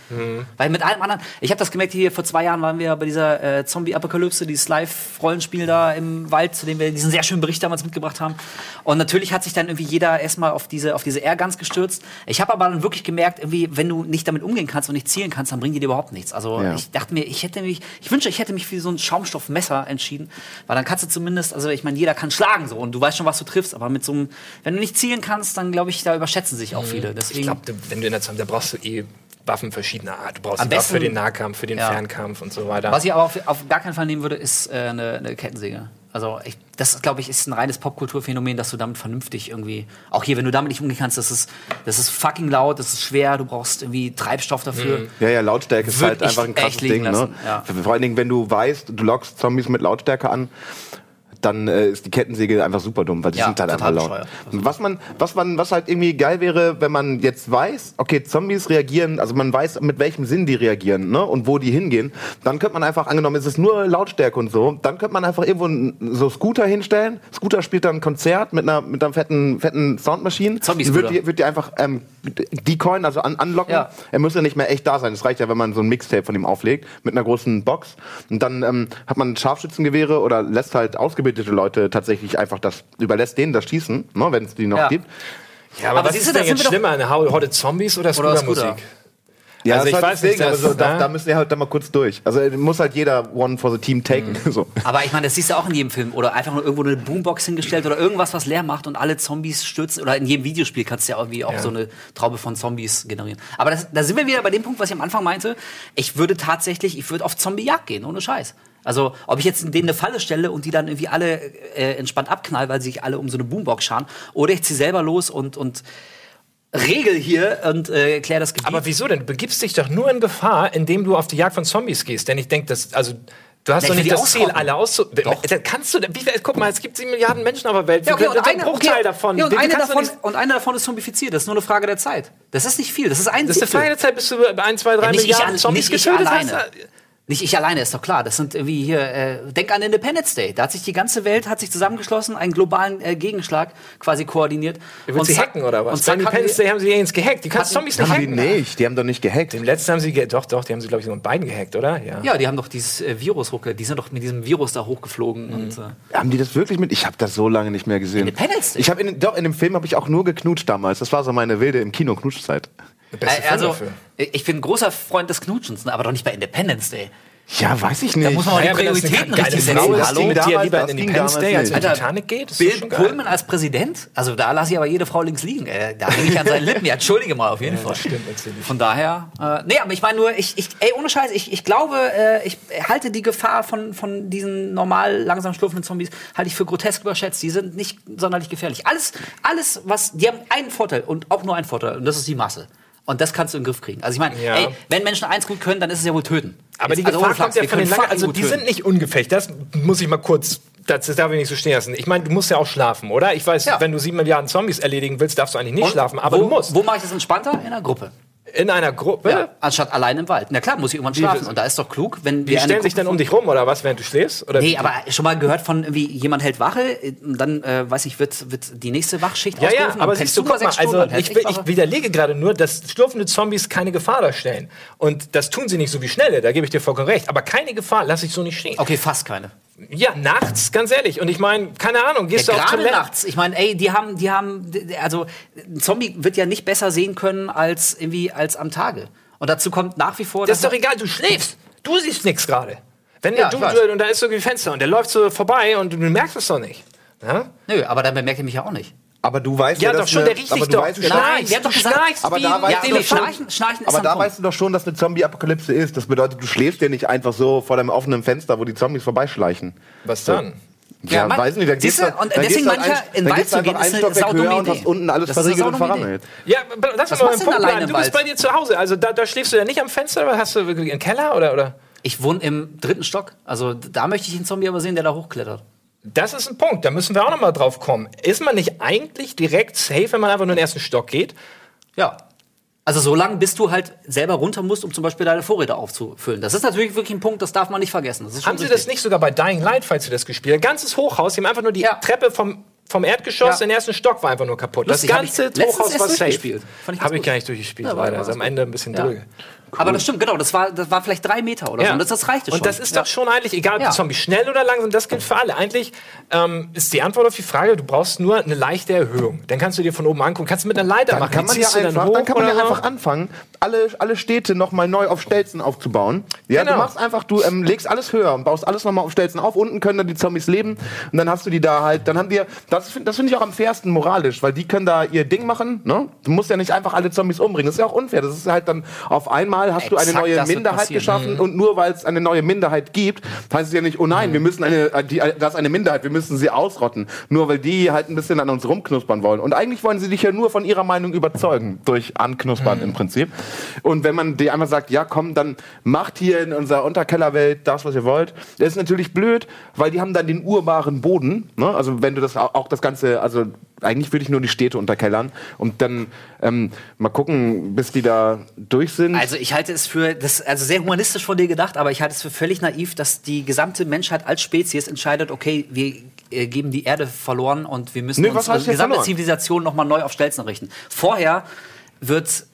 weil mit allem anderen, ich habe das gemerkt, hier vor zwei Jahren waren wir bei dieser äh, Zombie-Apokalypse, dieses Live-Rollenspiel da im Wald, zu dem wir diesen sehr schönen Bericht damals mitgebracht haben. Und natürlich hat sich dann irgendwie jeder erstmal auf diese, auf diese Airguns gestürzt. Ich habe aber dann wirklich gemerkt, irgendwie, wenn du nicht damit umgehen kannst und nicht zielen kannst, dann bringen die dir überhaupt nichts. Also Ja. ich dachte mir, ich hätte mich, ich wünsche, ich hätte mich für so ein Schaumstoffmesser entschieden, weil dann kannst du zumindest, also ich meine, jeder kann schlagen so und du weißt schon, was du triffst, aber mit so einem, wenn du nicht zielen kannst, dann glaube ich, da überschätzen sich auch viele. Deswegen, Ich glaube, wenn du in der Zombie, da brauchst du eh Waffen verschiedener Art. Du brauchst Am die Waffe besten- für den Nahkampf, für den Ja. Fernkampf und so weiter. Was ich aber auf, auf gar keinen Fall nehmen würde, ist äh, eine, eine Kettensäge. Also ich, das, glaube ich, ist ein reines Popkulturphänomen, dass du damit vernünftig irgendwie, auch hier, wenn du damit nicht umgehen kannst, das ist, das ist fucking laut, das ist schwer, du brauchst irgendwie Treibstoff dafür. Ja, ja, Lautstärke ist Würd halt einfach ein krasses Ding. Ne? ja. Vor allen Dingen, wenn du weißt, du lockst Zombies mit Lautstärke an, dann äh, ist die Kettensäge einfach super dumm, weil die Ja, sind halt total einfach laut. Was man, was man, was halt irgendwie geil wäre, wenn man jetzt weiß, okay, Zombies reagieren, also man weiß, mit welchem Sinn die reagieren, ne, und wo die hingehen, dann könnte man einfach, angenommen, es ist nur Lautstärke und so, dann könnte man einfach irgendwo einen- so Scooter hinstellen. Scooter spielt dann ein Konzert mit einer, mit einer fetten, fetten Soundmaschine. Zombie-Scooter. Wird die, wird die einfach ähm, decoyen, also an, anlocken. Ja. Er muss ja nicht mehr echt da sein. Es reicht ja, wenn man so ein Mixtape von ihm auflegt mit einer großen Box. Und dann ähm, hat man Scharfschützengewehre oder lässt halt ausgebildete Leute tatsächlich einfach das, überlässt denen das Schießen, ne, wenn es die noch Ja. gibt. ja, aber, Aber was siehst ist denn jetzt sind wir doch- schlimmer, eine Hau- Horde Zombies oder Oder Scooter-Musik? Scooter. Ja, Also ich halt weiß das nicht, Ding, das- aber so, da, ne? da müssen wir halt dann mal kurz durch. Also äh, muss halt jeder one for the team taken. Mhm. <laughs> So. Aber ich meine, das siehst du auch in jedem Film. Oder einfach nur irgendwo eine Boombox hingestellt oder irgendwas, was leer macht und alle Zombies stürzen. Oder in jedem Videospiel kannst du ja irgendwie auch Ja. so eine Traube von Zombies generieren. Aber das, da sind wir wieder bei dem Punkt, was ich am Anfang meinte. Ich würde tatsächlich, ich würde auf Zombie-Jagd gehen, ohne Scheiß. Also, ob ich jetzt denen eine Falle stelle und die dann irgendwie alle äh, entspannt abknall, weil sie sich alle um so eine Boombox scharen, oder ich ziehe selber los und, und regel hier und äh, klär das Gebiet. Aber wieso denn? Du begibst dich doch nur in Gefahr, indem du auf die Jagd von Zombies gehst. Denn ich denke, dass, also, du hast Nee, doch nicht das Ziel, alle auszu... Doch. Da kannst du, wie, viel- guck mal, es gibt sieben Milliarden Menschen auf der Welt. Ja, okay, und, ein eine, Bruchteil okay, davon. Ja, und, eine davon, und einer davon ist zombifiziert. Das ist nur eine Frage der Zeit. Das ist nicht viel. Das ist ein das ist eine. Frage der Zeit, bis du bei 1, 2, 3 Ja, ich Milliarden al- Zombies nicht ich getötet alleine. hast. Nicht ich alleine, ist doch klar. Das sind irgendwie hier, äh, denk an Independence Day. Da hat sich die ganze Welt hat sich zusammengeschlossen, einen globalen äh, Gegenschlag quasi koordiniert. Willst du sie hacken oder was? Und Bei Independence die- Day haben sie jetzt gehackt. Die kannst Hatten- Zombies nicht Haben die hacken. nicht, die haben doch nicht gehackt. Im letzten haben sie, doch, doch, die haben sie, glaube ich, so in beiden gehackt, oder? Ja. ja, die haben doch dieses äh, Virus hochge... Die sind doch mit diesem Virus da hochgeflogen. Mhm. Und, äh, Haben die das wirklich mit? Ich habe das so lange nicht mehr gesehen. Independence Day? Ich habe in, doch in dem Film habe ich auch nur geknutscht damals. Das war so meine wilde im Kino Knutschzeit. Der beste äh, Film also, dafür. ich bin ein großer Freund des Knutschens, ne, aber doch nicht bei Independence Day. Ja, weiß ich nicht. Da muss man auch Naja, die Prioritäten richtig setzen. Hallo? die mit dir Damals- lieber in ging Independence damals Day als in Alter, Titanic geht, Bill. Pullman als Präsident, also da lasse ich aber jede Frau links liegen. Äh, da hänge ich an seinen Lippen. Ja, entschuldige mal, auf jeden Fall. das stimmt natürlich. Von daher, äh, nee, aber ich meine nur, ich, ich, ey, ohne Scheiß, ich, ich glaube, äh, ich halte die Gefahr von, von diesen normal langsam schlurfenden Zombies, halte ich für grotesk überschätzt. Die sind nicht sonderlich gefährlich. Alles, alles, was, die haben einen Vorteil und auch nur einen Vorteil und das ist die Masse. Und das kannst du in den Griff kriegen. Also ich meine, Ja. wenn Menschen eins gut können, dann ist es ja wohl töten. Aber die also Gefahr Flachs, kommt ja von den langen, also die töten. sind nicht ungefecht. Das muss ich mal kurz, das darf ich nicht so stehen lassen. Ich meine, du musst ja auch schlafen, oder? Ich weiß, Ja. wenn du sieben Milliarden Zombies erledigen willst, darfst du eigentlich nicht Und schlafen, aber wo, du musst. Wo mache ich das entspannter? In einer Gruppe. In einer Gruppe. Ja, anstatt allein im Wald. Na klar, muss ich irgendwann schlafen. Und da ist doch klug, wenn Die wir eine stellen sich dann um dich rum, oder was, während du schläfst? Oder Nee, wie? aber schon mal gehört von irgendwie, jemand hält Wache, dann, äh, weiß ich, wird, wird die nächste Wachschicht Ja, ja, ausgerufen, aber dann siehst du, guck mal, also ich, Wache. ich widerlege gerade nur, dass schlurfende Zombies keine Gefahr darstellen. Und das tun sie nicht so wie Schnelle, da gebe ich dir vollkommen recht. Aber keine Gefahr lasse ich so nicht stehen. Okay, fast keine. Ja, nachts, ganz ehrlich. Und ich meine, keine Ahnung, gehst Ja, du auf Toilette? nachts. Ich meine, ey, die haben, die haben, also ein Zombie wird ja nicht besser sehen können als irgendwie als am Tage. Und dazu kommt nach wie vor, Das ist doch egal, du schläfst. Du siehst nichts gerade. Wenn Ja, der ich du, weiß. und da ist so ein Fenster und der läuft so vorbei und du merkst es doch nicht. Ja, Nö, aber dann bemerkt er mich ja auch nicht. Aber du weißt ja ja, doch schon, eine- der aber du doch. weißt Nein, der hat doch gesagt- Aber da weißt Ja, du doch schon- Schnarchen, Schnarchen ist Aber da Punkt. weißt du doch schon, dass eine Zombie-Apokalypse ist. Das bedeutet, du schläfst ja nicht einfach so vor deinem offenen Fenster, wo die Zombies vorbeischleichen. Was dann? Ja, Ja, Mann, weiß nicht. Da siehst geht's du, dann- und dann deswegen dann mancher ein- in dann Wald geht's zu einfach gehen, ist eine Stockwerk saudumme höher und Idee. hast unten alles Das ist verriegelt und verrammelt. Ja, lass Was mal machst beim du Punkt alleine Du bist bei dir zu Hause. Also da, da schläfst du ja nicht am Fenster, oder hast du wirklich einen Keller oder? oder? Ich wohne im dritten Stock. Also da möchte ich einen Zombie aber sehen, der da hochklettert. Das ist ein Punkt, da müssen wir auch noch mal drauf kommen. Ist man nicht eigentlich direkt safe, wenn man einfach nur in den ersten Stock geht? Ja. Also so lange, bis du halt selber runter musst, um zum Beispiel deine Vorräte aufzufüllen. Das ist natürlich wirklich ein Punkt, das darf man nicht vergessen. Haben Sie richtig. das nicht sogar bei Dying Light, falls Sie das gespielt haben? Ganzes Hochhaus, die haben einfach nur die Ja. Treppe vom, vom Erdgeschoss Ja. in den ersten Stock war einfach nur kaputt. Lustig, das ganze Hochhaus war safe. Habe ich gar nicht durchgespielt, Ja, leider. Also am Ende ein bisschen Ja. Drüge. Aber das stimmt, genau. Das war, das war vielleicht drei Meter oder so. Und das, das reichte schon. Und das ist ja. doch schon eigentlich, egal ob Ja. die Zombie schnell oder langsam, das gilt für alle. Eigentlich ähm, ist die Antwort auf die Frage, du brauchst nur eine leichte Erhöhung. Dann kannst du dir von oben angucken, kannst du mit einer Leiter Dann machen. kann man Die ja einfach, hoch dann kann man ja einfach anfangen, alle, alle Städte nochmal neu auf Stelzen aufzubauen. Ja, Genau. du machst einfach, du ähm, legst alles höher und baust alles nochmal auf Stelzen auf. Unten können dann die Zombies leben und dann hast du die da halt, dann haben wir, das, find- das finde ich auch am fairsten moralisch, weil die können da ihr Ding machen, ne? Du musst ja nicht einfach alle Zombies umbringen. Das ist ja auch unfair. Das ist halt dann auf einmal hast du eine Exakt neue Minderheit geschaffen und nur weil es eine neue Minderheit gibt, heißt es ja nicht, oh nein, wir müssen eine, äh, die, das ist eine Minderheit, wir müssen sie ausrotten. Nur weil die halt ein bisschen an uns rumknuspern wollen. Und eigentlich wollen sie dich ja nur von ihrer Meinung überzeugen, durch Anknuspern im Prinzip. Und wenn man dir einmal sagt, ja komm, dann macht hier in unserer Unterkellerwelt das, was ihr wollt, das ist natürlich blöd, weil die haben dann den urbaren Boden. Ne? Also wenn du das auch, auch das Ganze, also eigentlich würde ich nur die Städte unterkellern und dann ähm, mal gucken, bis die da durch sind. Also ich halte es für, das also sehr humanistisch von dir gedacht, aber ich halte es für völlig naiv, dass die gesamte Menschheit als Spezies entscheidet, okay, wir äh, geben die Erde verloren und wir müssen Nee, uns gesamte verloren? Zivilisation nochmal neu auf Stelzen richten. Vorher wird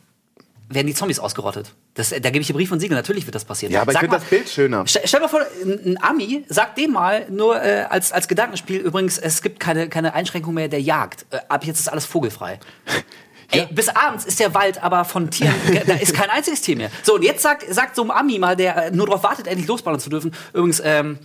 werden die Zombies ausgerottet. Das, da gebe ich dir Brief und Siegel, natürlich wird das passieren. Ja, aber ich Sag finde mal- das Bild schöner. Stell, stell mal vor, ein, Ami sagt dem mal nur äh, als, als Gedankenspiel übrigens, es gibt keine, keine Einschränkung mehr der Jagd. Äh, ab jetzt ist alles vogelfrei. <laughs> Ey, bis abends ist der Wald aber von Tieren, da ist kein einziges Tier mehr. So, und jetzt sagt, sagt so ein Ami mal, der äh, nur darauf wartet, endlich losballern zu dürfen. Übrigens, ähm,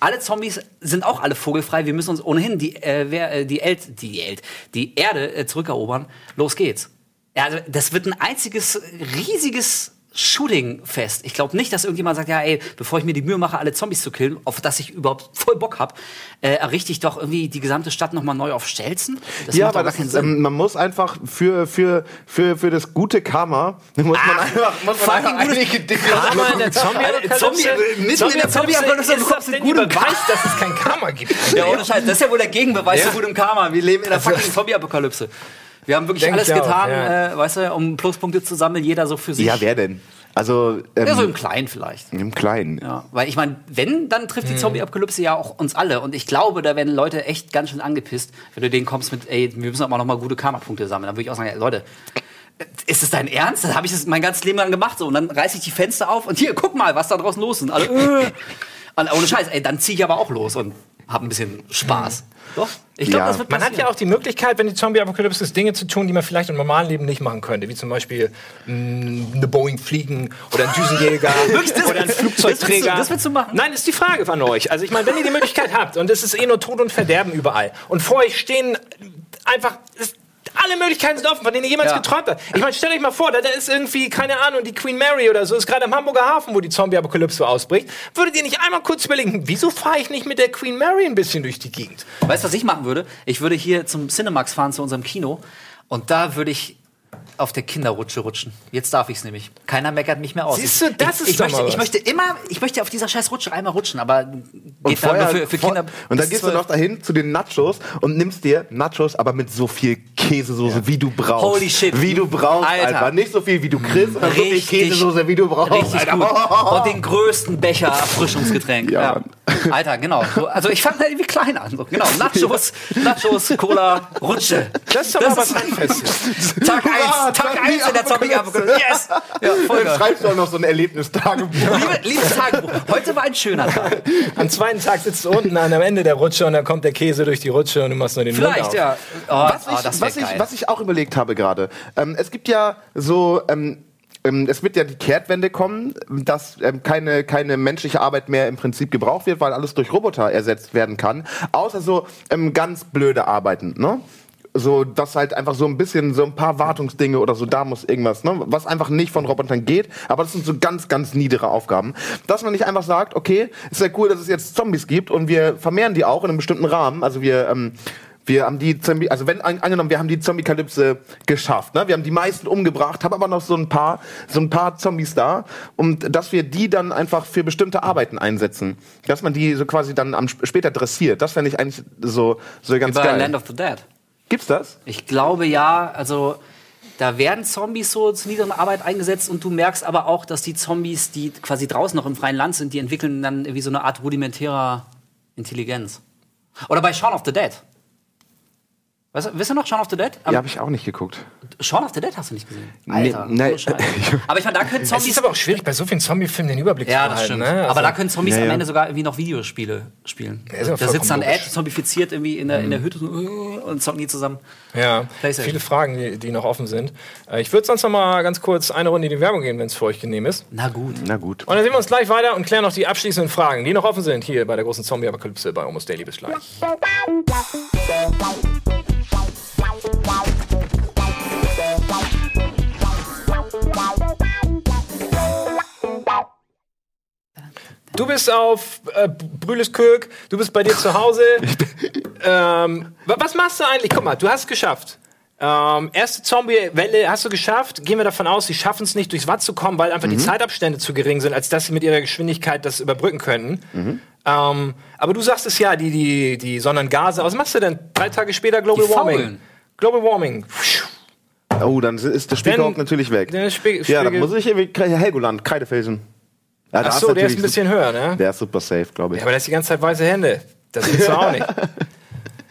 alle Zombies sind auch alle vogelfrei. Wir müssen uns ohnehin die, äh, wer, äh, die, Elt, die, Elt, die Erde äh, zurückerobern. Los geht's. Ja, also das wird ein einziges riesiges Shooting-Fest. Ich glaube nicht, dass irgendjemand sagt, ja, ey, bevor ich mir die Mühe mache, alle Zombies zu killen, auf das ich überhaupt voll Bock hab, äh, errichte ich doch irgendwie die gesamte Stadt nochmal neu auf Stelzen. Das ja, aber das ähm, man muss einfach für, für, für, für das gute Karma, <laughs> muss man Ach, einfach, muss man einfach einige Dinge Karma in der Zombie-Apokalypse? Zombie- mitten in der Zombie-Apokalypse ist das denn guten Beweis, dass es kein Karma gibt? <laughs> Ja, ohne Scheiß. Das ist ja wohl der Gegenbeweis Ja. zu gutem Karma. Wir leben in der fucking Zombie-Apokalypse. Wir haben wirklich Denk alles getan, ja. äh, weißt du, um Pluspunkte zu sammeln, jeder so für sich. Ja, wer denn? Also, ähm, Ja, so im Kleinen vielleicht. im Kleinen. Ja, weil ich meine, wenn, dann trifft die Hm. Zombie-Apokalypse ja auch uns alle. Und ich glaube, da werden Leute echt ganz schön angepisst, wenn du denen kommst mit, ey, wir müssen aber noch mal gute Karma-Punkte sammeln. Dann würde ich auch sagen, ey, Leute, ist es dein Ernst? Dann habe ich das mein ganzes Leben lang gemacht. So. Und dann reiße ich die Fenster auf und hier, guck mal, was da draußen los ist. Und alle, äh. <laughs> und ohne Scheiß, ey, dann ziehe ich aber auch los und habe ein bisschen Spaß. Doch, ich glaube, Ja. das wird Man hat ja auch die Möglichkeit, wenn die Zombie-Apokalypse ist, Dinge zu tun, die man vielleicht im normalen Leben nicht machen könnte. Wie zum Beispiel mh, eine Boeing fliegen oder ein Düsenjäger <laughs> oder ein Flugzeugträger. das willst du machen? Nein, ist die Frage an euch. Also ich meine, wenn ihr die Möglichkeit habt und es ist eh nur Tod und Verderben überall und vor euch stehen einfach... Ist, alle Möglichkeiten sind offen, von denen ihr jemals Ja. geträumt habt. Ich meine, stellt euch mal vor, da, da ist irgendwie, keine Ahnung, die Queen Mary oder so, ist gerade im Hamburger Hafen, wo die Zombie-Apokalypse ausbricht. Würdet ihr nicht einmal kurz überlegen, wieso fahre ich nicht mit der Queen Mary ein bisschen durch die Gegend? Weißt du, was ich machen würde? Ich würde hier zum Cinemax fahren, zu unserem Kino. Und da würde ich auf der Kinderrutsche rutschen. Jetzt darf ich es nämlich. Keiner meckert mich mehr aus. Siehst du, das ich, ist ich, doch möchte, mal ich möchte immer, ich möchte auf dieser scheiß Rutsche einmal rutschen, aber geht und vorher, für, für Kinder. Und dann gehst du noch dahin zu den Nachos und nimmst dir Nachos, aber mit so viel Käsesoße, ja. wie du brauchst. Holy shit. Wie du brauchst, Alter. Alter. Nicht so viel, wie du kriegst, aber so viel Käsesoße, wie du brauchst. Richtig Alter. gut. <laughs> Und den größten Becher Erfrischungsgetränk. Ja. ja. <laughs> Alter, genau. Also ich fange da halt irgendwie klein an. So, genau. Nachos, <laughs> Nachos, Cola, Rutsche. Das ist doch mal was Handfestes. Tag 1. Tag 1 in der Zombie-Apokalypse. Yes! Ja, voll Dann schreibst du auch noch so ein Erlebnistagebuch. Liebe, liebes Tagebuch, heute war ein schöner Tag. Am zweiten Tag sitzt du unten an, am Ende der Rutsche und dann kommt der Käse durch die Rutsche und du machst nur den Vielleicht, Mund auf. ja. Oh, was, oh, ich, oh, was, ich, was ich auch überlegt habe gerade, ähm, es gibt ja so... Ähm, ähm, es wird ja die Kehrtwende kommen, dass ähm, keine, keine menschliche Arbeit mehr im Prinzip gebraucht wird, weil alles durch Roboter ersetzt werden kann. Außer so ähm, ganz blöde Arbeiten, ne? So, dass halt einfach so ein bisschen, so ein paar Wartungsdinge oder so, da muss irgendwas, ne? Was einfach nicht von Robotern geht, aber das sind so ganz, ganz niedere Aufgaben. Dass man nicht einfach sagt, okay, ist ja cool, dass es jetzt Zombies gibt und wir vermehren die auch in einem bestimmten Rahmen. Also wir, ähm, wir haben die Zombie, also wenn an, angenommen, wir haben die Zombie-Kalypse geschafft, ne? Wir haben die meisten umgebracht, haben aber noch so ein paar, so ein paar Zombies da und dass wir die dann einfach für bestimmte Arbeiten einsetzen, dass man die so quasi dann am, später dressiert. Das fände ich eigentlich so so ganz Bei geil. Land of the Dead. Gibt's das? Ich glaube ja, also da werden Zombies so zu niederen Arbeit eingesetzt und du merkst aber auch, dass die Zombies, die quasi draußen noch im freien Land sind, die entwickeln dann irgendwie so eine Art rudimentärer Intelligenz. Oder bei Shaun of the Dead. Weißt du, wisst ihr noch Shaun of the Dead? Ja, habe ich auch nicht geguckt. Shaun of the Dead hast du nicht gesehen? Nee, Alter, nee. so Scheiße. <laughs> Aber ich meine, da können Es Zombies ist aber auch schwierig, bei so vielen Zombie-Filmen den Überblick Ja, zu das behalten. stimmt. Ne? aber Also- da können Zombies Ja, am ja. Ende sogar irgendwie noch Videospiele spielen. ja da sitzt dann Ed, zombifiziert irgendwie in der, in der Hütte so, äh, und zocken die zusammen. Ja, viele Fragen, die, die noch offen sind. Äh, Ich würde sonst noch mal ganz kurz eine Runde in die Werbung gehen, wenn es für euch genehm ist. Na gut. Na gut. Und dann sehen wir uns gleich weiter und klären noch die abschließenden Fragen, die noch offen sind hier bei der großen Zombie-Apokalypse bei Almost Daily. Bis gleich. Du bist auf äh, Brüleskirk, du bist bei dir zu Hause. <laughs> ähm, wa- was machst du eigentlich? Guck mal, du hast es geschafft. Ähm, erste Zombie-Welle hast du geschafft. Gehen wir davon aus, sie schaffen es nicht, durchs Watt zu kommen, weil einfach die Zeitabstände zu gering sind, als dass sie mit ihrer Geschwindigkeit das überbrücken könnten. Ähm, aber du sagst es ja, die, die, die sondern Gase. Was machst du denn? Drei Tage später Global Die Warming. faulen. Global Warming. Oh, dann ist der Spiegelhaupt natürlich weg. Der Spie- ja, dann muss ich irgendwie Helgoland, Kreidefelsen. Ja, Ach so, der ist ein bisschen höher, ne? Der ist super safe, glaube ich. Ja, aber das ist die ganze Zeit weiße Hände. Das du auch nicht. <laughs>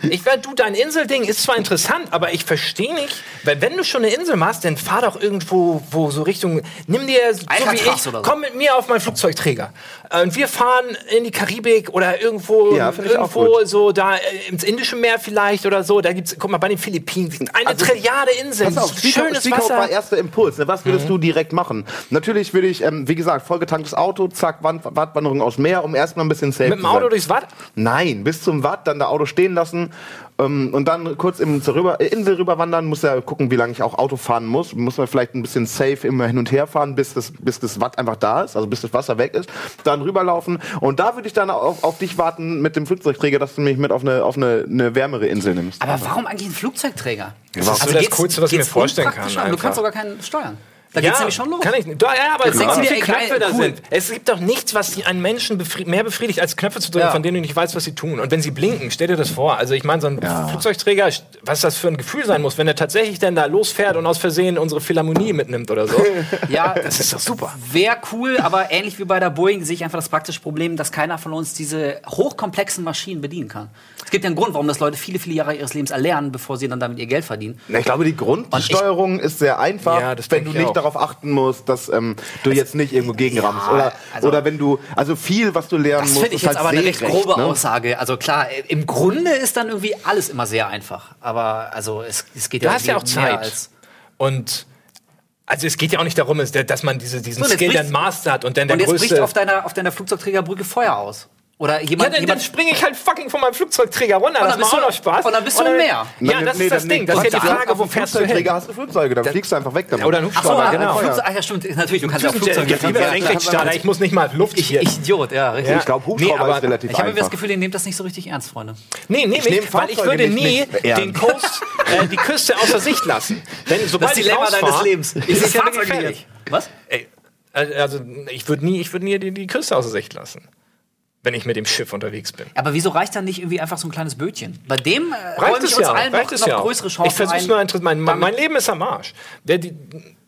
Ich weiß, du, dein Inselding ist zwar interessant, aber ich verstehe nicht, weil wenn du schon eine Insel machst, dann fahr doch irgendwo, wo so Richtung, nimm dir, so wie ich, so. komm mit mir auf meinen Flugzeugträger. Und wir fahren in die Karibik oder irgendwo, Ja, irgendwo so da äh, ins Indische Meer vielleicht oder so. Da gibt's, guck mal, bei den Philippinen, eine Also, Trilliarde Inseln, Pass auf, schönes war Wasser. Mhm. erster Impuls. Ne? Was würdest du direkt machen? Natürlich würde ich, ähm, wie gesagt, vollgetanktes Auto, zack, Wand, Wattwanderung aus Meer, um erstmal ein bisschen safe Mit dem Auto durchs Watt? Nein, bis zum Watt, dann das Auto stehen lassen ähm, und dann kurz im, zur rüber, äh, Insel rüberwandern. Muss ja gucken, wie lange ich auch Auto fahren muss. Muss man vielleicht ein bisschen safe immer hin und her fahren, bis das, bis das Watt einfach da ist, also bis das Wasser weg ist. Dann rüberlaufen und da würde ich dann auf, auf dich warten mit dem Flugzeugträger, dass du mich mit auf eine, auf eine, eine wärmere Insel nimmst. Aber warum eigentlich ein Flugzeugträger? Das ist so das geht's- Coolste, was ich mir vorstellen kann, an? Du kannst sogar keinen steuern. Da geht's nämlich schon los. Kann ich ja, aber es sind dir, viele Knöpfe geil, da cool. sind. Es gibt doch nichts, was einen Menschen befri mehr befriedigt, als Knöpfe zu drücken, Ja. von denen du nicht weißt, was sie tun. Und wenn sie blinken, stell dir das vor. Also ich meine, so ein Flugzeugträger, was das für ein Gefühl sein muss, wenn er tatsächlich dann da losfährt und aus Versehen unsere Philharmonie mitnimmt oder so. <laughs> Ja, Das ist doch super. Wäre cool, aber ähnlich wie bei der Boeing sehe ich einfach das praktische Problem, dass keiner von uns diese hochkomplexen Maschinen bedienen kann. Es gibt ja einen Grund, warum das Leute viele, viele Jahre ihres Lebens erlernen, bevor sie dann damit ihr Geld verdienen. Na, Ich glaube, die Grundsteuerung ist sehr einfach, Ja, das wenn du ich nicht auch. Darauf achten musst, dass ähm, du jetzt nicht irgendwo gegenrammst. Oder, also- oder wenn du, also viel, was du lernen Das musst, finde ich ist jetzt halt aber eine recht grobe ne? Aussage. Also klar, im Grunde ist dann irgendwie alles immer sehr einfach. Aber also es, es geht Du ja hast ja auch Zeit. als Und also es geht ja auch nicht darum, dass man diese, diesen So, Skill bricht- dann mastert und dann der Und jetzt bricht größte. auf deiner, auf deiner Flugzeugträgerbrücke Feuer aus. Oder Ja, jemand, dann, dann jemand springe ich halt fucking von meinem Flugzeugträger runter. Und das dann macht bist auch du- noch Spaß. und dann bist du im Meer. Ja, das ist das Ding. Das ist ja die Frage, wo fährst du hin? Flugzeugträger hast du Flugzeuge, dann fliegst du einfach weg damit. Oder ein Ach so, Hubschrauber, ah, genau. Flugzeug, ach ja, stimmt. Natürlich, du kannst ja auch Flugzeuge Ja. Senkrechtstarter, ich muss nicht mal Luft Ich, hier. ich Idiot, ja, richtig. Ja. ich glaube, Hubschrauber Nee, aber ist relativ Ich habe irgendwie das einfach. Gefühl, ihr nehmt das nicht so richtig ernst, Freunde. Nee, nee, nicht, weil ich würde nie den Coast, <laughs> äh, die Küste außer Sicht lassen. Denn sobald ich rausfahr, Ist es ja gefährlich. Was? Ey, also ich würde nie, ich würde nie die, die Küste außer Sicht lassen, wenn ich mit dem Schiff unterwegs bin. Aber wieso reicht dann nicht irgendwie einfach so ein kleines Bötchen? Bei dem äh, Reicht es uns ja, allen reicht noch, es noch ja. größere Chancen Ich versuche ein. nur ein, mein, mein, mein Leben ist am Arsch. Der, die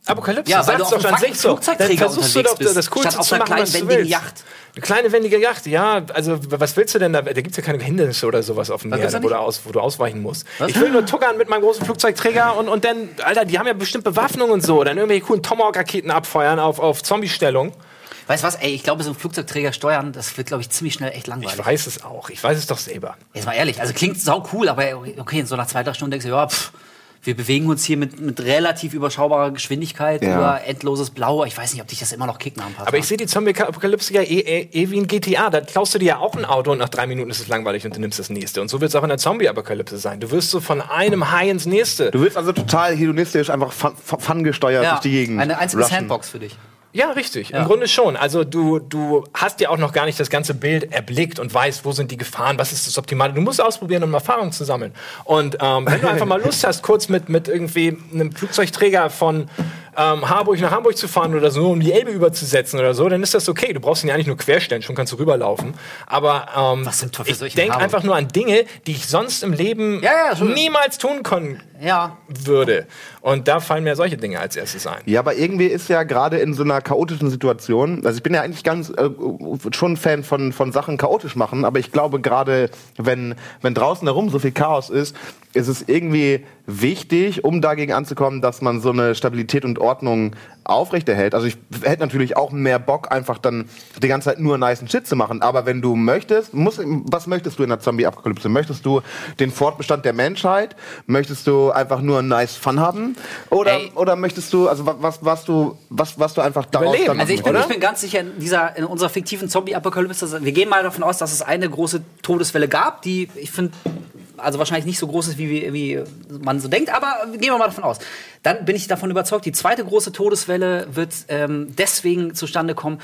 Apokalypse Ja, weil du auf doch so. Flugzeugträger Dann versuchst du doch das Coolste statt auf zu einer machen, kleinen, was du wendigen willst. Yacht. Eine kleine wendige Yacht, ja. Also was willst du denn da? Da gibt's ja keine Hindernisse oder sowas auf dem Meer, wo aus, wo du ausweichen musst. Was? Ich will nur tuckern mit meinem großen Flugzeugträger und, und dann, Alter, die haben ja bestimmt Bewaffnung und so. Dann irgendwelche coolen Tomahawk-Raketen abfeuern auf, auf Zombie-Stellung. Weißt du was, ey, ich glaube, so ein Flugzeugträger steuern, das wird, glaube ich, ziemlich schnell echt langweilig. Ich weiß es auch. Ich weiß es doch selber. Jetzt mal ehrlich, also klingt sau cool, aber okay, so nach zwei, drei Stunden denkst du, ja, pff, wir bewegen uns hier mit, mit relativ überschaubarer Geschwindigkeit Ja. über endloses Blau. Ich weiß nicht, ob dich das immer noch kickt nach ein paar Aber ich sehe die Zombie-Apokalypse ja eh, eh, eh wie ein GTA. Da klaust du dir ja auch ein Auto und nach drei Minuten ist es langweilig und du nimmst das nächste. Und so wird es auch in der Zombie-Apokalypse sein. Du wirst so von einem High ins nächste. Du willst also total hedonistisch einfach fun, fun, fun gesteuert ja, durch die Gegend. eine einzige rushen. Sandbox für dich. Ja, richtig. Im Grunde schon. Also du, du hast ja auch noch gar nicht das ganze Bild erblickt und weißt, wo sind die Gefahren, was ist das Optimale. Du musst ausprobieren, um Erfahrung zu sammeln. Und ähm, wenn du einfach mal Lust hast, kurz mit, mit irgendwie einem Flugzeugträger von ähm, Harburg nach Hamburg zu fahren oder so, um die Elbe überzusetzen oder so, dann ist das okay. Du brauchst ihn ja nicht nur querstellen, schon kannst du rüberlaufen. Aber ähm, Was soll ich denke einfach nur an Dinge, die ich sonst im Leben Ja, ja, niemals tun können Ja. würde. Und da fallen mir solche Dinge als erstes ein. Ja, aber irgendwie ist ja gerade in so einer chaotischen Situation, also ich bin ja eigentlich ganz äh, schon Fan von, von Sachen chaotisch machen, aber ich glaube gerade, wenn, wenn draußen herum so viel Chaos ist, ist es irgendwie wichtig, um dagegen anzukommen, dass man so eine Stabilität und Ordnung aufrechterhält. Also ich hätte natürlich auch mehr Bock, einfach dann die ganze Zeit nur nice Shit zu machen. Aber wenn du möchtest, muss, was möchtest du in der Zombie-Apokalypse? Möchtest du den Fortbestand der Menschheit? Möchtest du einfach nur nice Fun haben? Oder, Ey. oder möchtest du, also wa- was, was du, was, was du einfach daraus Überleben. dann Also ich bin, Oder? ich bin ganz sicher, in, dieser, in unserer fiktiven Zombie-Apokalypse, wir gehen mal davon aus, dass es eine große Todeswelle gab, die, ich finde, also wahrscheinlich nicht so groß ist, wie, wie, wie man so denkt, aber gehen wir mal davon aus. Dann bin ich davon überzeugt, die zweite große Todeswelle wird ähm, deswegen zustande kommen,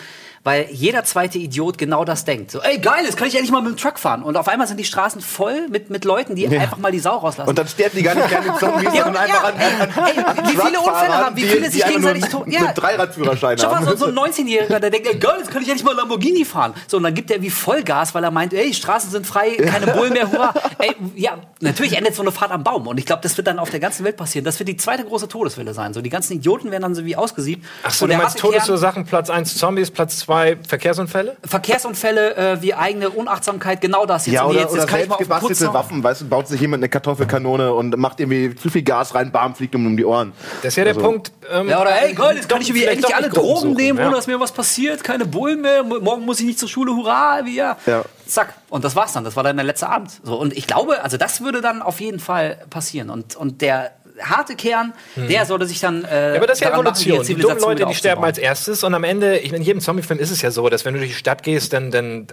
weil jeder zweite Idiot genau das denkt. So, ey, geil, jetzt kann ich endlich mal mit dem Truck fahren. Und auf einmal sind die Straßen voll mit, mit Leuten, die einfach mal die Sau rauslassen. Und dann sterben die gar nicht gerne Zombies, Ja, sondern einfach an, an, an, ey, an wie viele Unfälle haben, wie die- viele die sich gegenseitig tot- einen ja. Dreiradführerschein Schau mal, so, so ein 19-Jähriger, der denkt, ey, geil, jetzt kann ich endlich mal Lamborghini fahren. So, und dann gibt er wie Vollgas, weil er meint, ey, Straßen sind frei, keine Bullen mehr, hurra. Ey, ja, natürlich endet so eine Fahrt am Baum. Und ich glaube, das wird dann auf der ganzen Welt passieren. Das wird die zweite große Todeswelle sein. So, die ganzen Idioten werden dann so wie ausgesiebt. Ach so, Und du der meinst Todesursachen, Platz 1 Zombies, Platz 2 Verkehrsunfälle? Verkehrsunfälle äh, wie eigene Unachtsamkeit, genau das. Jetzt, Ja, oder, jetzt, oder jetzt kann selbstgebastelte hauen. Waffen, weißt du, baut sich jemand eine Kartoffelkanone und macht irgendwie zu viel Gas rein, bam, fliegt ihm um die Ohren. Das ist ja der Also- Punkt. ähm, Ja, oder ey, geil, jetzt kann ich irgendwie endlich doch alle Drogen suchen, nehmen, ja. ohne dass mir was passiert. Keine Bullen mehr. Morgen muss ich nicht zur Schule, hurra, wie ja. Ja. Zack. Und das war's dann. Das war dann der letzte Abend. So, und ich glaube, also das würde dann auf jeden Fall passieren. Und, und der harte Kern, der sollte sich dann. Äh. Ja, aber das ist ja daran machen, Evolution. Die, dummen Leute, die sterben als erstes und am Ende, ich, in jedem Zombie-Film ist es ja so, dass wenn du durch die Stadt gehst, dann, dann äh,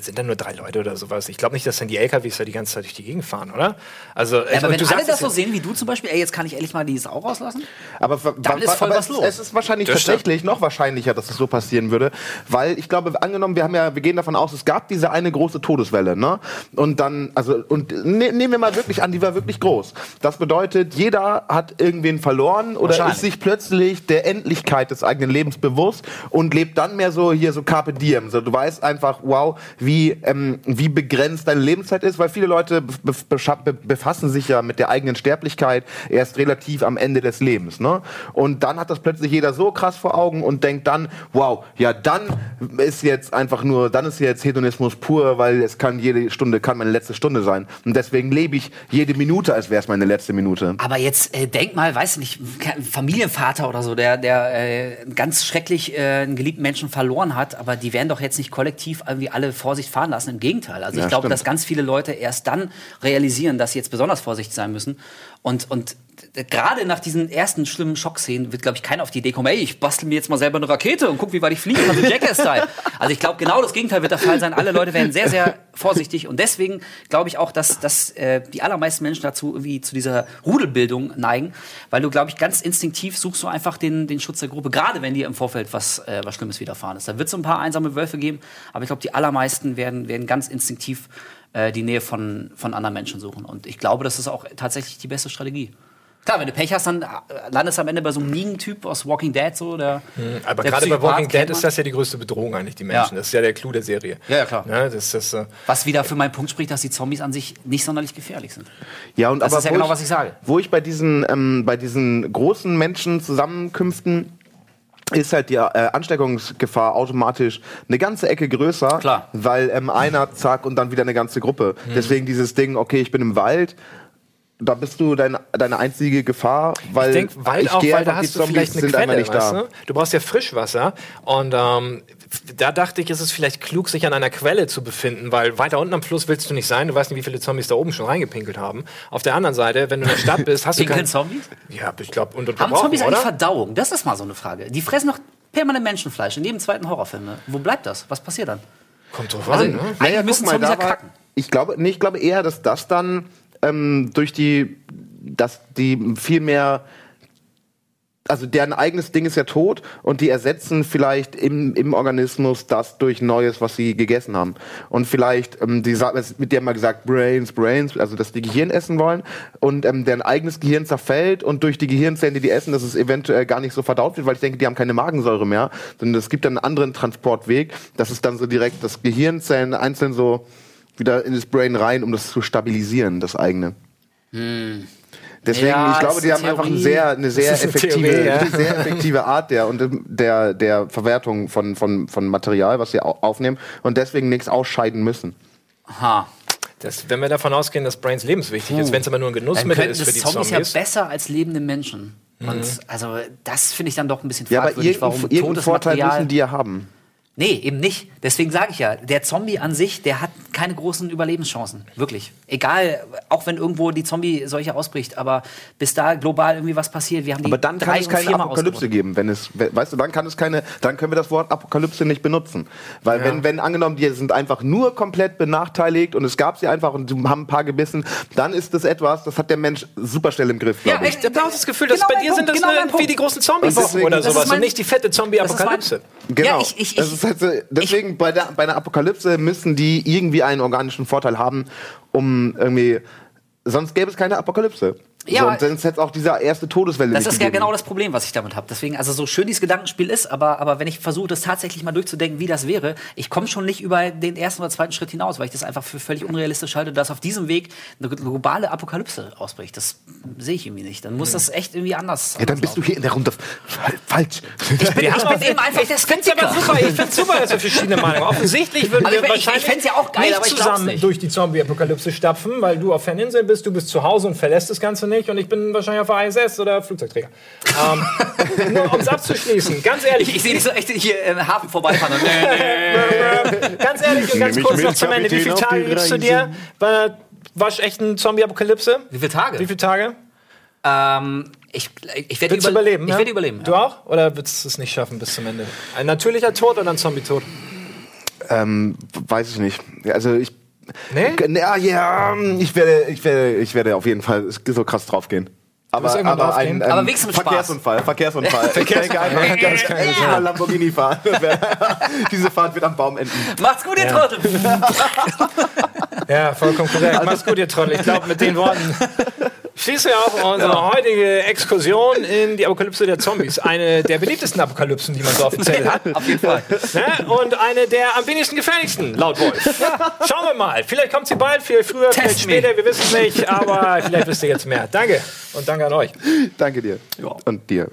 sind dann nur drei Leute oder sowas. Ich glaube nicht, dass dann die LKWs da die ganze Zeit durch die Gegend fahren, oder? Also, Ja, aber wenn du alle sagst das so sehen wie du zum Beispiel, ey, jetzt kann ich endlich mal die Sau rauslassen. Aber, Dann ist voll aber was es, los. es ist wahrscheinlich Das stimmt. tatsächlich noch wahrscheinlicher, dass es so passieren würde, weil ich glaube, angenommen, wir haben ja, wir gehen davon aus, es gab diese eine große Todeswelle, ne? Und dann, also, und ne, nehmen wir mal wirklich an, die war wirklich groß. Das bedeutet, jeder hat irgendwen verloren oder ist sich plötzlich der Endlichkeit des eigenen Lebens bewusst und lebt dann mehr so hier so Carpe Diem. So, du weißt einfach, wow, wie, ähm, wie begrenzt deine Lebenszeit ist, weil viele Leute befassen sich ja mit der eigenen Sterblichkeit erst relativ am Ende des Lebens. Ne? Und dann hat das plötzlich jeder so krass vor Augen und denkt dann, wow, ja, dann ist jetzt einfach nur, dann ist jetzt Hedonismus pur, weil es kann jede Stunde, kann meine letzte Stunde sein. Und deswegen lebe ich jede Minute, als wäre es meine letzte Minute. Aber jetzt äh, denk mal, weißt du nicht, Familienvater oder so, der, der äh, ganz schrecklich äh, einen geliebten Menschen verloren hat, aber die werden doch jetzt nicht kollektiv irgendwie alle Vorsicht fahren lassen. Im Gegenteil. Also ich Ja, glaube, stimmt. dass ganz viele Leute erst dann realisieren, dass sie jetzt besonders vorsichtig sein müssen. Und, und gerade nach diesen ersten schlimmen Schockszenen wird, glaube ich, keiner auf die Idee kommen, ey, ich bastel mir jetzt mal selber eine Rakete und guck, wie weit ich fliegen kann, so Jackass-Style. Also ich glaube, genau das Gegenteil wird der Fall sein. Alle Leute werden sehr, sehr vorsichtig und deswegen glaube ich auch, dass, dass äh, die allermeisten Menschen dazu irgendwie zu dieser Rudelbildung neigen, weil du, glaube ich, ganz instinktiv suchst du einfach den, den Schutz der Gruppe, gerade wenn dir im Vorfeld was, äh, was Schlimmes widerfahren ist. Da wird es ein paar einsame Wölfe geben, aber ich glaube, die allermeisten werden, werden ganz instinktiv äh, die Nähe von, von anderen Menschen suchen. Und ich glaube, das ist auch tatsächlich die beste Strategie. Klar, wenn du Pech hast, dann äh, landest du am Ende bei so einem Negan-Typ aus Walking Dead, so der. Aber der gerade bei Walking Dead ist das ja die größte Bedrohung eigentlich, die Menschen. Ja. Das ist ja der Clou der Serie. Ja, ja, klar. Ne, das ist, äh, Was wieder für meinen Punkt spricht, dass die Zombies an sich nicht sonderlich gefährlich sind. Ja, und Das aber ist ja wo genau, was ich sage. Wo ich bei diesen, ähm, bei diesen großen Menschenzusammenkünften ist halt die äh, Ansteckungsgefahr automatisch eine ganze Ecke größer, Klar. weil ähm, einer zack und dann wieder eine ganze Gruppe. Mhm. Deswegen dieses Ding, okay, ich bin im Wald, da bist du dein, deine einzige Gefahr, weil ich denke, Wald auch, gehe weil da hast du vielleicht eine sind Quelle, nicht weißt da. du? Du brauchst ja Frischwasser und ähm, da dachte ich, ist es vielleicht klug, sich an einer Quelle zu befinden, weil weiter unten am Fluss willst du nicht sein. Du weißt nicht, wie viele Zombies da oben schon reingepinkelt haben. Auf der anderen Seite, wenn du in der Stadt bist, hast du Pinkeln kein... Zombies? Ja, ich glaube, Haben Zombies eigentlich oder? Verdauung? Das ist mal so eine Frage. Die fressen doch permanent Menschenfleisch in jedem zweiten Horrorfilm. Ne? Wo bleibt das? Was passiert dann? Kommt drauf Also, an, ne? Eigentlich müssen Zombies ja kacken. Ich glaube, nee, ich glaube eher, dass das dann ähm, durch die, dass die viel mehr also deren eigenes Ding ist ja tot und die ersetzen vielleicht im, im Organismus das durch Neues, was sie gegessen haben. Und vielleicht, ähm, die wird ja mal gesagt, Brains, Brains, also dass die Gehirn essen wollen und ähm, deren eigenes Gehirn zerfällt und durch die Gehirnzellen, die die essen, dass es eventuell gar nicht so verdaut wird, weil ich denke, die haben keine Magensäure mehr, sondern es gibt dann einen anderen Transportweg, dass es dann so direkt das Gehirnzellen einzeln so wieder in das Brain rein, um das zu stabilisieren, das eigene. Deswegen, Ja, ich glaube, die haben einfach eine Theorie. sehr, eine sehr effektive, Theorie, ja. sehr effektive Art der und der, der Verwertung von, von, von Material, was sie au- aufnehmen und deswegen nichts ausscheiden müssen. Aha. Das, wenn wir davon ausgehen, dass Brains lebenswichtig ist, wenn es aber nur ein Genussmittel ist für die Zombies, Zombies. ja besser als lebende Menschen. Und also das finde ich dann doch ein bisschen Ja, aber fragwürdig, warum irgendeinen Vorteil Material. müssen die ja haben. Nee, eben nicht. Deswegen sage ich ja, der Zombie an sich, der hat keine großen Überlebenschancen. Wirklich. Egal, auch wenn irgendwo die Zombie-Seuche ausbricht, aber bis da global irgendwie was passiert, wir haben die Aber dann kann es keine Apokalypse geben, wenn es, we- weißt du, dann kann es keine, dann können wir das Wort Apokalypse nicht benutzen. Weil wenn, wenn angenommen, die sind einfach nur komplett benachteiligt und es gab sie einfach und die haben ein paar gebissen, dann ist das etwas, das hat der Mensch super schnell im Griff, Ja, ich. Ich habe auch das Gefühl, dass Genau bei dir sind Punkt, das genau irgendwie Punkt. die großen Und Zombie-Wochen oder sowas und nicht die fette Zombie-Apokalypse. Genau. Ja, ich- ich- ich- halt so, deswegen bei der, bei einer Apokalypse müssen die irgendwie einen organischen Vorteil haben, um irgendwie, sonst gäbe es keine Apokalypse. Ja, sonst hätte es auch diese erste Todeswelle Das nicht ist ja genau das Problem, was ich damit habe. Deswegen, also so schön dieses Gedankenspiel ist, aber, aber wenn ich versuche, das tatsächlich mal durchzudenken, wie das wäre, ich komme schon nicht über den ersten oder zweiten Schritt hinaus, weil ich das einfach für völlig unrealistisch halte, dass auf diesem Weg eine globale Apokalypse ausbricht. Das sehe ich irgendwie nicht. Dann muss das echt irgendwie anders. Ja, dann bist du hier in der Runde fa- falsch. Ich bin, <laughs> ich bin eben einfach der Ich finde aber Skeptiker. super, ich find's super, dass wir verschiedene Meinungen haben. Offensichtlich würden Also wir ich- ich- ich wahrscheinlich fänd's ja auch geil, nicht ich zusammen nicht. durch die Zombie-Apokalypse stapfen, weil du auf Ferninseln bist, du bist zu Hause und verlässt das Ganze nicht und ich bin wahrscheinlich auf der ISS oder Flugzeugträger. ähm, <laughs> nur um es abzuschließen, ganz ehrlich, Ich, ich sehe dich so echt hier im Hafen vorbeifahren. Und, <laughs> nee, nee. ganz ehrlich und ganz kurz noch zum Ende, wie viele Tage gibst du dir bei einer waschechten Zombie-Apokalypse? Wie viele Tage? Wie viele Tage? Ähm, ich ich werde Willst du überleben? Ich ja? werde überleben. Du auch? Oder würdest du es nicht schaffen bis zum Ende? Ein natürlicher Tod oder ein Zombie-Tod? Ähm, weiß ich nicht. Ja, Also ich. Nee? Ja, ja, ich werde, ich werde, ich werde auf jeden Fall so krass draufgehen. Aber, aber ein, ein Aber Spaß. Verkehrsunfall, Verkehrsunfall. <laughs> Ich denke einfach, ich kann mal Lamborghini fahren. <laughs> Diese Fahrt wird am Baum enden. Macht's gut, ihr Trottel. Ja, vollkommen korrekt. Mach's gut, ihr Trottel. Ich glaube, mit den Worten <laughs> schließen wir auch unsere heutige Exkursion in die Apokalypse der Zombies. Eine der beliebtesten Apokalypsen, die man so offiziell hat. Auf jeden Fall. Ne? Und eine der am wenigsten gefährlichsten, laut Wolf. Schauen wir mal. Vielleicht kommt sie bald, vielleicht früher, vielleicht Test me. später, wir wissen es nicht. Aber vielleicht wisst ihr jetzt mehr. Danke und danke an euch. Danke dir. Ja. Und dir.